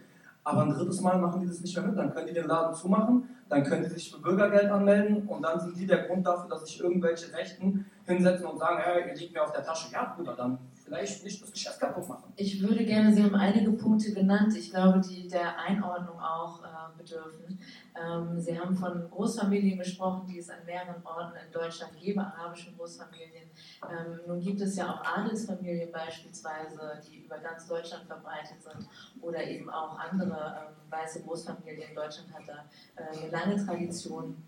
Aber ein drittes Mal machen die das nicht mehr mit. Dann können die den Laden zumachen, dann können die sich für Bürgergeld anmelden und dann sind die der Grund dafür, dass sich irgendwelche Rechten hinsetzen und sagen, hey, ihr liegt mir auf der Tasche. Ja, Bruder, dann vielleicht nicht das Geschäft kaputt machen. Ich würde gerne, Sie haben einige Punkte genannt, ich glaube, die der Einordnung auch äh, bedürfen. Ähm, Sie haben von Großfamilien gesprochen, die es an mehreren Orten in Deutschland gäbe, arabischen Großfamilien. Ähm, nun gibt es ja auch Adelsfamilien beispielsweise, die über ganz Deutschland verbreitet sind oder eben auch andere ähm, weiße Großfamilien. Deutschland hat da äh, eine lange Tradition.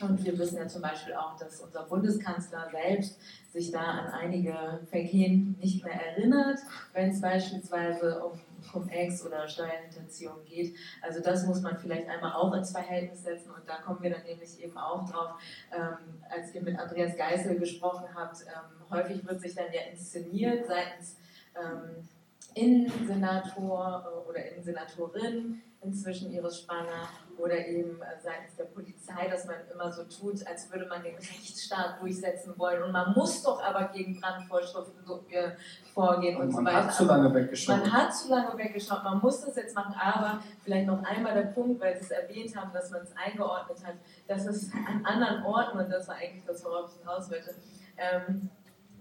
Und wir wissen ja zum Beispiel auch, dass unser Bundeskanzler selbst sich da an einige Vergehen nicht mehr erinnert, wenn es beispielsweise um Cum-Ex oder Steuerhinterziehung geht. Also das muss man vielleicht einmal auch ins Verhältnis setzen. Und da kommen wir dann nämlich eben auch drauf, ähm, als ihr mit Andreas Geisel gesprochen habt, ähm, häufig wird sich dann ja inszeniert seitens ähm, Innensenator äh, oder Innensenatorin, inzwischen Ihres Spranger, oder eben äh, seitens der Polizei, dass man immer so tut, als würde man den Rechtsstaat durchsetzen wollen. Und man muss doch aber gegen Brandvorschriften so, äh, vorgehen und, und so weiter. Man hat zu lange weggeschaut. Man hat zu lange weggeschaut, man muss das jetzt machen, aber vielleicht noch einmal der Punkt, weil Sie es erwähnt haben, dass man es eingeordnet hat, dass es an anderen Orten, und das war eigentlich das, worauf ich hinaus wollte, ähm,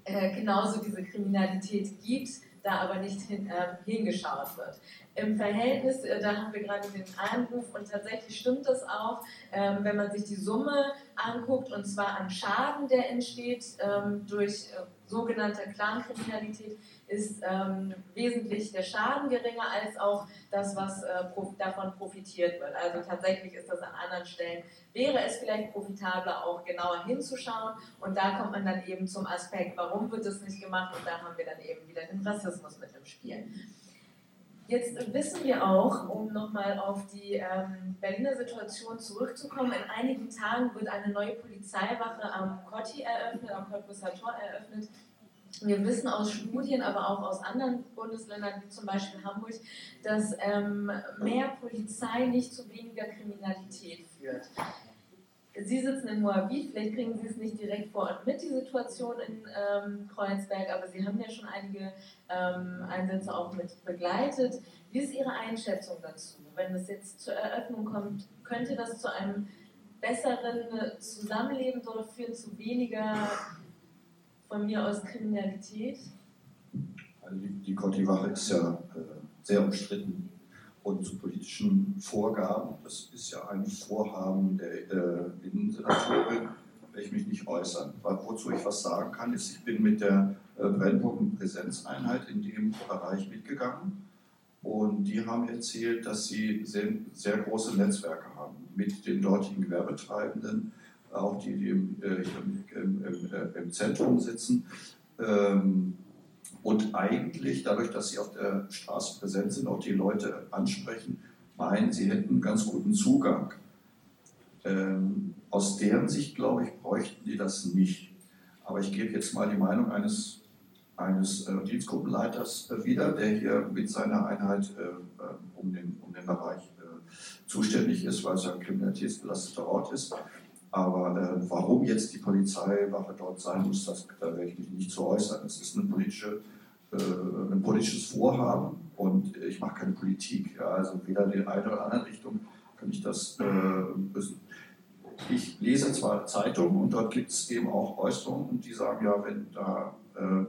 äh, genauso diese Kriminalität gibt, da aber nicht hin, äh, hingeschaut wird. Im Verhältnis, äh, da haben wir gerade den Einruf und tatsächlich stimmt das auch, ähm, wenn man sich die Summe anguckt und zwar an Schaden, der entsteht ähm, durch äh, sogenannte Clankriminalität, ist ähm, wesentlich der Schaden geringer als auch das, was äh, davon profitiert wird. Also tatsächlich ist das an anderen Stellen, wäre es vielleicht profitabler, auch genauer hinzuschauen und da kommt man dann eben zum Aspekt, warum wird das nicht gemacht und da haben wir dann eben wieder den Rassismus mit im Spiel. Jetzt wissen wir auch, um nochmal auf die ähm, Berliner Situation zurückzukommen, in einigen Tagen wird eine neue Polizeiwache am Kotti eröffnet, am Cottbusser Tor eröffnet. Wir wissen aus Studien, aber auch aus anderen Bundesländern, wie zum Beispiel Hamburg, dass ähm, mehr Polizei nicht zu weniger Kriminalität führt. Sie sitzen in Moabit, vielleicht kriegen Sie es nicht direkt vor Ort mit, die Situation in ähm, Kreuzberg, aber Sie haben ja schon einige ähm, Einsätze auch mit begleitet. Wie ist Ihre Einschätzung dazu? Wenn es jetzt zur Eröffnung kommt, könnte das zu einem besseren Zusammenleben dort führen, zu weniger von mir aus Kriminalität? Also die, die Conti-Wache ist ja äh, sehr umstritten und zu politischen Vorgaben. Das ist ja ein Vorhaben der äh, Innensenatorin, will ich mich nicht äußern. Wozu ich was sagen kann, ist, ich bin mit der äh, Brennpunkt Präsenzeinheit in dem Bereich mitgegangen und die haben erzählt, dass sie sehr, sehr große Netzwerke haben mit den dortigen Gewerbetreibenden, auch die, die im, äh, im, im, äh, im, Zentrum sitzen. Ähm, und eigentlich, dadurch, dass sie auf der Straße präsent sind, auch die Leute ansprechen, meinen, sie hätten ganz guten Zugang. Ähm, aus deren Sicht, glaube ich, bräuchten die das nicht. Aber ich gebe jetzt mal die Meinung eines, eines äh, Dienstgruppenleiters äh, wieder, der hier mit seiner Einheit äh, äh um, den, um den Bereich zuständig ist, weil es ein kriminalitätsbelasteter Ort ist. Aber äh, warum jetzt die Polizeiwache dort sein muss, das, da werde ich mich nicht zu äußern. Es ist eine politische, äh, ein politisches Vorhaben und ich mache keine Politik. Ja, also weder in die eine oder andere Richtung kann ich das äh, Ich lese zwar Zeitungen und dort gibt es eben auch Äußerungen, die sagen, ja, wenn da äh,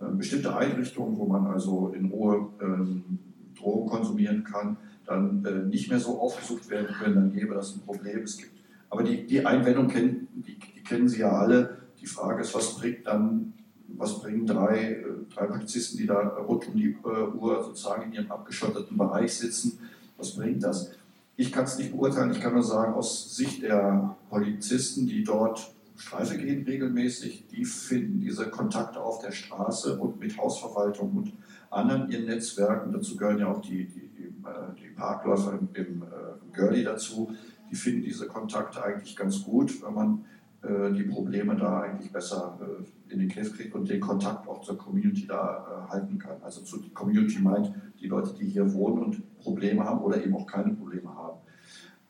äh, bestimmte Einrichtungen, wo man also in Ruhe ähm, Drogen konsumieren kann, dann nicht mehr so aufgesucht werden können, dann gäbe das ein Problem. Es gibt Aber die, die Einwendung kennen, die, die kennen Sie ja alle. Die Frage ist, was bringt dann, was bringen drei, äh, drei Polizisten, die da rund um die äh, Uhr sozusagen in ihrem abgeschotteten Bereich sitzen, was bringt das? Ich kann es nicht beurteilen, ich kann nur sagen, aus Sicht der Polizisten, die dort Streife gehen regelmäßig, die finden diese Kontakte auf der Straße und mit Hausverwaltung und anderen ihren Netzwerken, dazu gehören ja auch die, die, die, äh, die Parkläufer im, im, im Girlie dazu, die finden diese Kontakte eigentlich ganz gut, wenn man äh, die Probleme da eigentlich besser äh, in den Griff kriegt und den Kontakt auch zur Community da äh, halten kann. Also zur Community meint die Leute, die hier wohnen und Probleme haben oder eben auch keine Probleme haben.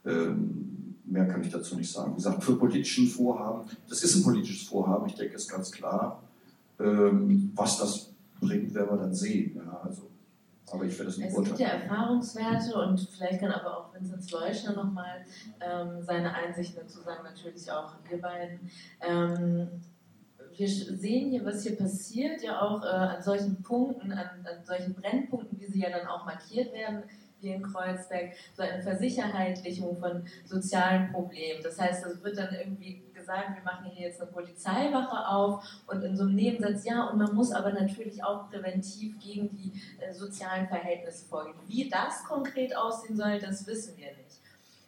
Ähm, mehr kann ich dazu nicht sagen. Wie gesagt, für politischen Vorhaben, das ist ein politisches Vorhaben, ich denke, ist ganz klar. Ähm, was das bringt, werden wir dann sehen. Also aber ich werde es nicht Es gibt ja Erfahrungswerte und vielleicht kann aber auch Vincent Leuschner nochmal ähm, seine Einsichten dazu sagen, natürlich auch wir beiden. Ähm, wir sehen hier, was hier passiert, ja auch äh, an solchen Punkten, an, an solchen Brennpunkten, wie sie ja dann auch markiert werden, wie in Kreuzberg, so eine Versicherheitlichung von sozialen Problemen. Das heißt, das wird dann irgendwie gesagt, wir machen hier jetzt eine Polizeiwache auf und in so einem Nebensatz, ja, und man muss aber natürlich auch präventiv gegen die äh, sozialen Verhältnisse vorgehen. Wie das konkret aussehen soll, das wissen wir nicht.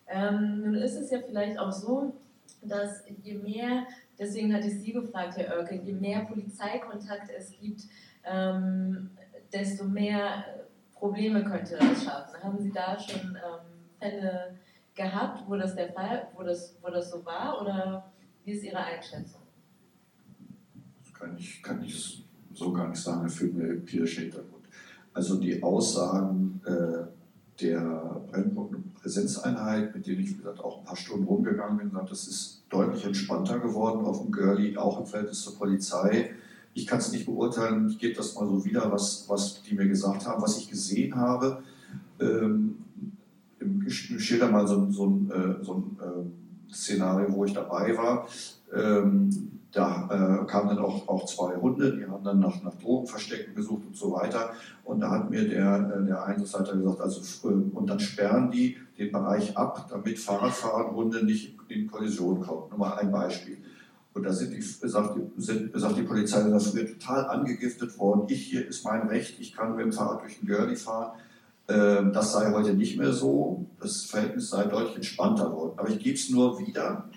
Ähm, nun ist es ja vielleicht auch so, dass je mehr, deswegen hatte ich Sie gefragt, Herr Oerke, je mehr Polizeikontakte es gibt, ähm, desto mehr Probleme könnte das schaffen. Haben Sie da schon ähm, Fälle gehabt, wo das der Fall, wo das, wo das so war oder wie ist Ihre Einschätzung? Das kann ich, kann ich so gar nicht sagen, für eine empirische Hintergrund. Also die Aussagen äh, der Brennpunkt- und Präsenzeinheit, mit denen ich, gesagt, auch ein paar Stunden rumgegangen bin, das ist deutlich entspannter geworden auf dem Girlie, auch im Verhältnis zur Polizei. Ich kann es nicht beurteilen, ich gebe das mal so wieder, was, was die mir gesagt haben, was ich gesehen habe. Ähm, ich schilder mal so, so, äh, so ein Szenario, wo ich dabei war. Ähm, da äh, kamen dann auch, auch zwei Hunde, die haben dann nach, nach Drogenverstecken gesucht und so weiter. Und da hat mir der, äh, der Einsatzleiter gesagt, also äh, und dann sperren die den Bereich ab, damit Fahrradfahrer und Hunde nicht in Kollision kommen. Nur mal ein Beispiel. Und da sind die, sagt, sind, sagt die Polizei, das wird total angegiftet worden. Ich hier ist mein Recht, ich kann mit dem Fahrrad durch den Girlie fahren. Ähm, das sei heute nicht mehr so. Das Verhältnis sei deutlich entspannter geworden. Aber ich gebe es nur wieder,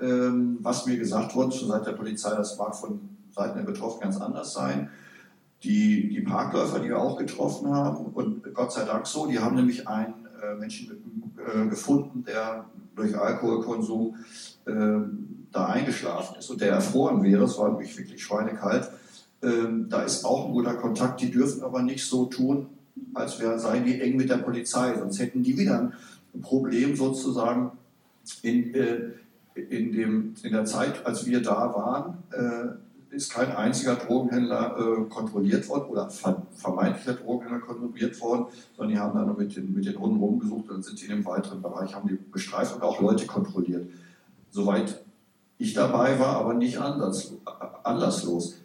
ähm, was mir gesagt wurde, schon seit der Polizei, das mag von Seiten der Betroffenen ganz anders sein. Die, die Parkläufer, die wir auch getroffen haben, und Gott sei Dank so, die haben nämlich einen äh, Menschen äh, gefunden, der durch Alkoholkonsum äh, da eingeschlafen ist und der erfroren wäre. Es war nämlich wirklich schweinekalt. Ähm, da ist auch ein guter Kontakt. Die dürfen aber nicht so tun, als wären, seien die eng mit der Polizei. Sonst hätten die wieder ein Problem sozusagen in, äh, in, dem, in der Zeit, als wir da waren. Äh, ist kein einziger Drogenhändler äh, kontrolliert worden oder vermeintlicher Drogenhändler kontrolliert worden, sondern die haben dann mit den, mit den Hunden rumgesucht und sind sie in einem weiteren Bereich, haben die bestreift und auch Leute kontrolliert. Soweit ich dabei war, aber nicht anlasslos.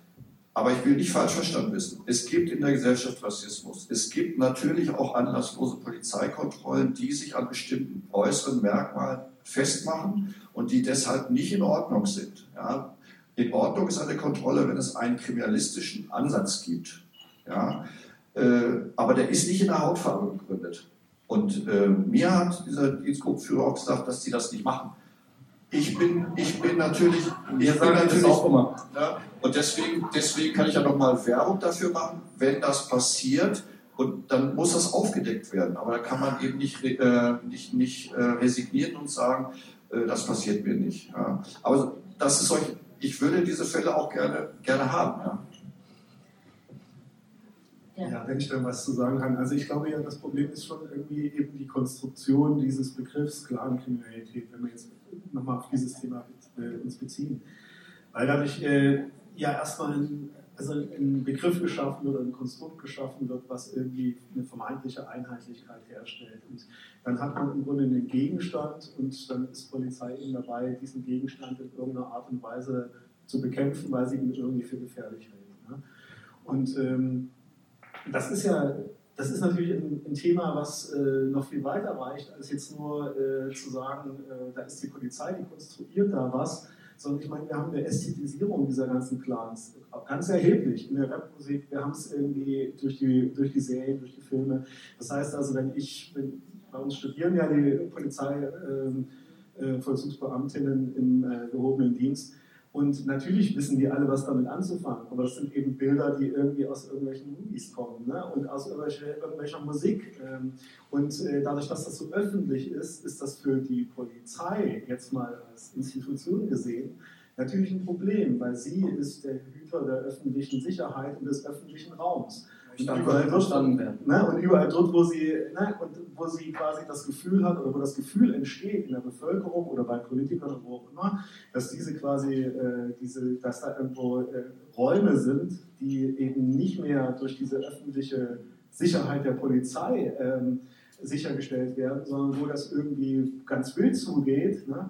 Aber ich will nicht falsch verstanden wissen. Es gibt in der Gesellschaft Rassismus. Es gibt natürlich auch anlasslose Polizeikontrollen, die sich an bestimmten äußeren Merkmalen festmachen und die deshalb nicht in Ordnung sind. Ja, in Ordnung ist eine Kontrolle, wenn es einen kriminalistischen Ansatz gibt. Ja, äh, aber der ist nicht in der Hautfarbe begründet. Und äh, mir hat dieser Dienstgruppenführer auch gesagt, dass sie das nicht machen. Ich bin, ich bin natürlich, ich bin natürlich auch immer. Ja, und deswegen, deswegen kann ich ja nochmal Werbung dafür machen, wenn das passiert. Und dann muss das aufgedeckt werden. Aber da kann man eben nicht, äh, nicht, nicht äh, resignieren und sagen, äh, das passiert mir nicht. Ja. Aber das ist solch, ich würde diese Fälle auch gerne, gerne haben. Ja. Ja. ja. wenn ich da was zu sagen kann. Also ich glaube ja, das Problem ist schon irgendwie eben die Konstruktion dieses Begriffs Clankriminalität, wenn wir jetzt nochmal auf dieses Thema äh, uns beziehen. Weil dadurch äh, ja erstmal ein, also ein Begriff geschaffen wird, ein Konstrukt geschaffen wird, was irgendwie eine vermeintliche Einheitlichkeit herstellt. Und dann hat man im Grunde einen Gegenstand und dann ist Polizei eben dabei, diesen Gegenstand in irgendeiner Art und Weise zu bekämpfen, weil sie ihn irgendwie für gefährlich hält. Ne? Und ähm, das ist ja das ist natürlich ein, ein Thema, was äh, noch viel weiter reicht, als jetzt nur äh, zu sagen, äh, da ist die Polizei, die konstruiert da was, sondern ich meine, wir haben eine Ästhetisierung dieser ganzen Clans, ganz erheblich in der Rapmusik. Wir haben es irgendwie durch die, durch die Serien, durch die Filme. Das heißt also, wenn ich, wenn, bei uns studieren ja die Polizeivollzugsbeamtinnen ähm, äh, im äh, gehobenen Dienst, und natürlich wissen die alle, was damit anzufangen, aber das sind eben Bilder, die irgendwie aus irgendwelchen Movies kommen ne? und aus irgendwelcher, irgendwelcher Musik. Ähm, und äh, dadurch, dass das so öffentlich ist, ist das für die Polizei jetzt mal als Institution gesehen natürlich ein Problem, weil sie ist der Hüter der öffentlichen Sicherheit und des öffentlichen Raums. Und überall, dort, ne, und überall dort, wo sie, ne, und wo sie quasi das Gefühl hat oder wo das Gefühl entsteht in der Bevölkerung oder bei Politikern oder wo auch immer, dass diese quasi, äh, diese, dass da irgendwo äh, Räume sind, die eben nicht mehr durch diese öffentliche Sicherheit der Polizei ähm, sichergestellt werden, sondern wo das irgendwie ganz wild zugeht. Ne?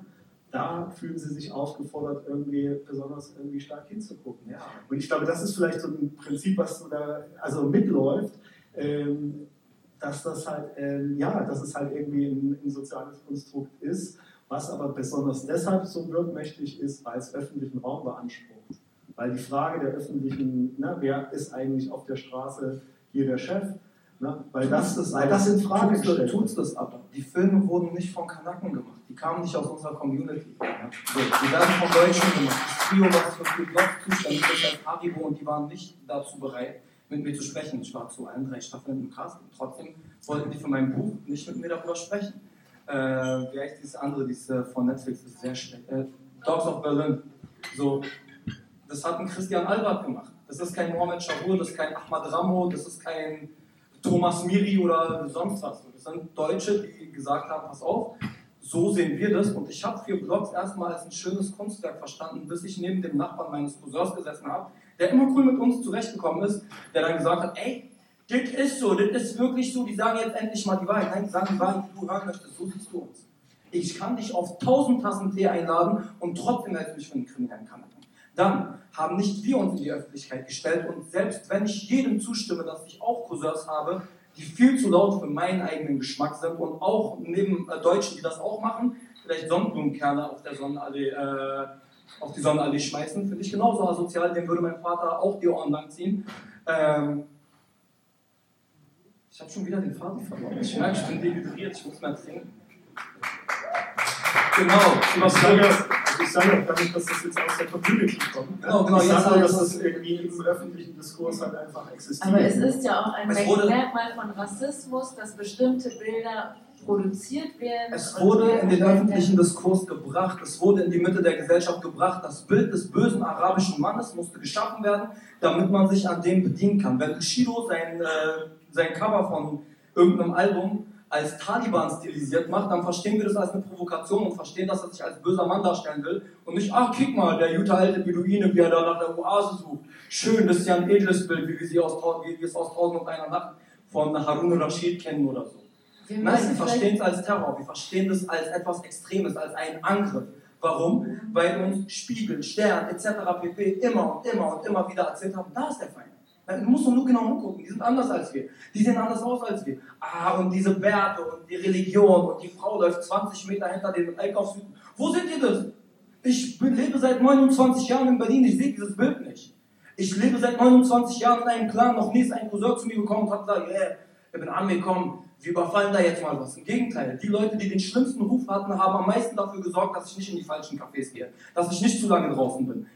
Da fühlen sie sich aufgefordert, irgendwie besonders irgendwie stark hinzugucken. Ja. Und ich glaube, das ist vielleicht so ein Prinzip, was so da also mitläuft, ähm, dass das halt, ähm, ja, dass es halt irgendwie ein, ein, soziales Konstrukt ist, was aber besonders deshalb so wirkmächtig ist, weil es öffentlichen Raum beansprucht. Weil die Frage der öffentlichen, na, wer ist eigentlich auf der Straße hier der Chef, Ne? Weil das, das, weil das in Frage gestellt tut's das aber. Die Filme wurden nicht von Kanaken gemacht. Die kamen nicht aus unserer Community. Ja? Die werden von Deutschen gemacht. Das Trio, was für viel Block zuständig ist als Haribo und die waren nicht dazu bereit, mit mir zu sprechen. Ich war zu allen drei Staffeln im Cast und trotzdem wollten die von meinem Buch nicht mit mir darüber sprechen. Äh, wie heißt dieses andere, dieses äh, von Netflix, ist sehr schlecht. Äh, Dogs of Berlin. So, das hat ein Christian Albert gemacht. Das ist kein Mohamed Shakur, das ist kein Ahmad Ramo, das ist kein Thomas Miri oder sonst was. Das sind Deutsche, die gesagt haben, pass auf, so sehen wir das. Und ich habe vier Blogs erstmal als ein schönes Kunstwerk verstanden, bis ich neben dem Nachbarn meines Cousins gesessen habe, der immer cool mit uns zurechtgekommen ist, der dann gesagt hat, ey, das ist so, das ist wirklich so, die sagen jetzt endlich mal die Wahrheit. Nein, die sagen die Wahrheit, die du hören möchtest, so siehst du uns. Ich kann dich auf tausend Tassen Tee einladen und trotzdem hältst du mich für einen kriminellen Kanal. Dann haben nicht wir uns in die Öffentlichkeit gestellt und selbst wenn ich jedem zustimme, dass ich auch Cousins habe, die viel zu laut für meinen eigenen Geschmack sind und auch neben äh, Deutschen, die das auch machen, vielleicht Sonnenblumenkerne auf der Sonnenallee, äh, auf die Sonnenallee schmeißen, finde ich genauso asozial, dem würde mein Vater auch die Ohren lang ziehen. Ähm, ich habe schon wieder den Faden verloren. Ich merke, ich bin dehydriert, ich muss mehr trinken. Genau, also ich sage auch gar nicht, dass das jetzt aus der Community kommt. Genau, genau. Ich sage nur, dass das irgendwie im öffentlichen Diskurs halt einfach existiert. Aber es ist ja auch ein Merkmal von Rassismus, dass bestimmte Bilder produziert werden. Es wurde in den öffentlichen Diskurs gebracht, es wurde in die Mitte der Gesellschaft gebracht. Das Bild des bösen arabischen Mannes musste geschaffen werden, damit man sich an dem bedienen kann. Wenn Bushido sein, äh, sein Cover von irgendeinem Album als Taliban stilisiert macht, dann verstehen wir das als eine Provokation und verstehen, dass er sich als böser Mann darstellen will und nicht, ach, guck mal, der gute alte Beduine, wie er da nach der Oase sucht. Schön, das ist ja ein edles Bild, wie wir, sie aus, wie wir es aus Tausend und einer Nacht von Harun Rashid kennen oder so. Wir Nein, wir verstehen es als Terror, wir verstehen das als etwas Extremes, als einen Angriff. Warum? Weil uns Spiegel, Stern etc. pp. immer und immer und immer wieder erzählt haben, da ist der Feind. Du musst doch nur genau hingucken, die sind anders als wir. Die sehen anders aus als wir. Ah, und diese Werte und die Religion und die Frau läuft 20 Meter hinter den Einkaufshüten. Wo seht ihr das? Ich lebe seit 29 Jahren in Berlin, ich sehe dieses Bild nicht. Ich lebe seit 29 Jahren in einem Clan, noch nie ist ein Cousin zu mir gekommen und hat gesagt, yeah, ich bin angekommen, wir überfallen da jetzt mal was. Im Gegenteil, die Leute, die den schlimmsten Ruf hatten, haben am meisten dafür gesorgt, dass ich nicht in die falschen Cafés gehe, dass ich nicht zu lange draußen bin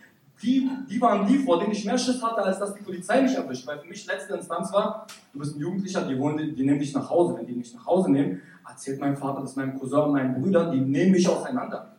die, die waren die, vor denen ich mehr Schiss hatte, als dass die Polizei mich erwischt. Weil für mich letzte Instanz war, du bist ein Jugendlicher, die, holen, die, nehmen dich nach Hause. Wenn die mich nach Hause nehmen, erzählt mein Vater das meinem Cousin und meinen Brüdern, die nehmen mich auseinander.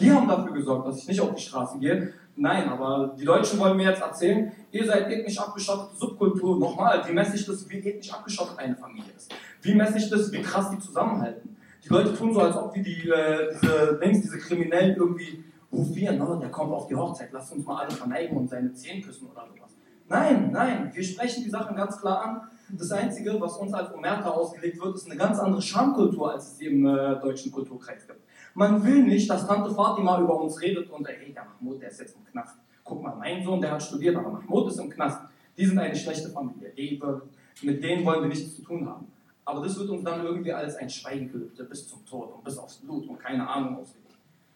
Die haben dafür gesorgt, dass ich nicht auf die Straße gehe. Nein, aber die Deutschen wollen mir jetzt erzählen, ihr seid ethnisch abgeschottete Subkultur. Nochmal, wie messe ich das, wie ethnisch abgeschottet eine Familie ist? Wie messe ich das, wie krass die zusammenhalten? Die Leute tun so, als ob die, die äh, diese Links, diese Kriminellen irgendwie hofieren, oh, der kommt auf die Hochzeit, lass uns mal alle verneigen und seine Zehen küssen oder sowas. Nein, nein, wir sprechen die Sachen ganz klar an. Das Einzige, was uns als Omerta ausgelegt wird, ist eine ganz andere Schamkultur, als es im äh, deutschen Kulturkreis gibt. Man will nicht, dass Tante Fatima über uns redet und, hey, der Mahmoud, der ist jetzt im Knast. Guck mal, mein Sohn, der hat studiert, aber Mahmoud ist im Knast. Die sind eine schlechte Familie. Ey, Mit denen wollen wir nichts zu tun haben. Aber das wird uns dann irgendwie als ein Schweigengelübde bis zum Tod und bis aufs Blut und keine Ahnung ausgelegt.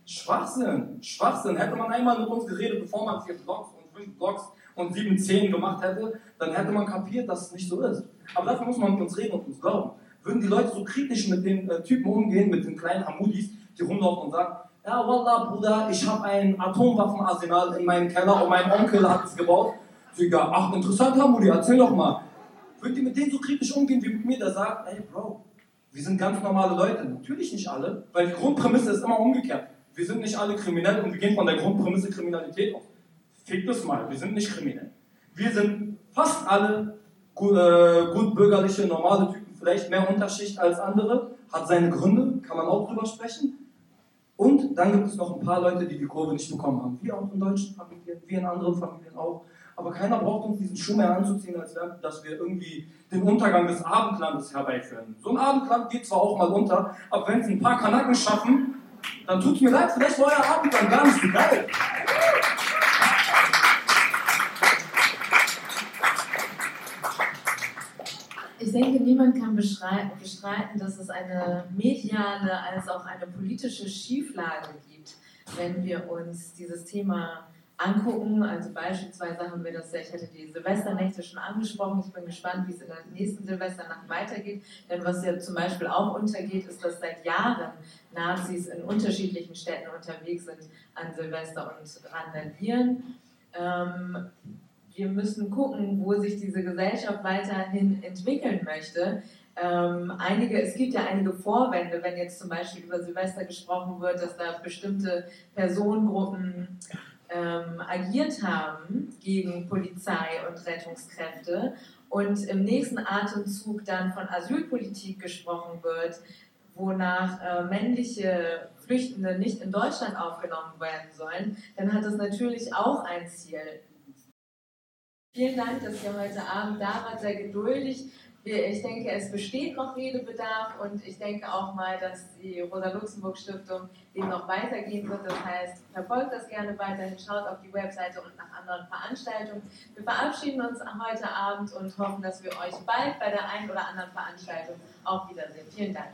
Schwachsinn, Schwachsinn. Hätte man einmal mit uns geredet, bevor man vier Blogs und fünf Blogs und sieben Zehn gemacht hätte, dann hätte man kapiert, dass es nicht so ist. Aber dafür muss man mit uns reden und uns glauben. Würden die Leute so kritisch mit den äh, Typen umgehen, mit den kleinen Hamudis, die rumlaufen und sagen, ja, Wallah, Bruder, ich habe ein Atomwaffenarsenal in meinem Keller und mein Onkel hat es gebaut. Digga, ach, interessant, Hamudi, erzähl doch mal. Würden die mit denen so kritisch umgehen wie mit mir, der sagt, ey, Bro, wir sind ganz normale Leute. Natürlich nicht alle, weil die Grundprämisse ist immer umgekehrt. Wir sind nicht alle kriminell und wir gehen von der Grundprämisse Kriminalität aus. Fick das mal, wir sind nicht kriminell. Wir sind fast alle gut, äh, gut bürgerliche, normale Typen, vielleicht mehr Unterschicht als andere, hat seine Gründe, kann man auch drüber sprechen. Und dann gibt es noch ein paar Leute, die die Kurve nicht bekommen haben, wie auch in deutschen Familien, wie in anderen Familien auch. Aber keiner braucht uns diesen Schuh mehr anzuziehen, als dass wir irgendwie den Untergang des Abendlandes herbeiführen. So ein Abendland geht zwar auch mal unter, aber wenn es ein paar Kanaken schaffen, dann tut es mir leid, vielleicht war euer Abend dann gar nicht so geil. Ich denke, niemand kann bestreiten, dass es eine mediale als auch eine politische Schieflage gibt, wenn wir uns dieses Thema angucken. Also beispielsweise haben wir das, ich hatte die Silvesternächte schon angesprochen. Ich bin gespannt, wie es in der nächsten Silvesternacht weitergeht. Denn was ja zum Beispiel auch untergeht, ist, dass seit Jahren Nazis in unterschiedlichen Städten unterwegs sind an Silvester und randalieren. Ähm, wir müssen gucken, wo sich diese Gesellschaft weiterhin entwickeln möchte. Ähm, einige, es gibt ja einige Vorwände, wenn jetzt zum Beispiel über Silvester gesprochen wird, dass da bestimmte Personengruppen ähm, agiert haben gegen Polizei und Rettungskräfte und im nächsten Atemzug dann von Asylpolitik gesprochen wird, wonach äh, männliche Flüchtende nicht in Deutschland aufgenommen werden sollen, dann hat das natürlich auch ein Ziel. Vielen Dank, dass ihr heute Abend da wart, sehr geduldig ich denke, es besteht noch Redebedarf und ich denke auch mal, dass die Rosa-Luxemburg-Stiftung eben noch weitergehen wird. Das heißt, verfolgt das gerne weiterhin, schaut auf die Webseite und nach anderen Veranstaltungen. Wir verabschieden uns heute Abend und hoffen, dass wir euch bald bei der einen oder anderen Veranstaltung auch wiedersehen. Vielen Dank.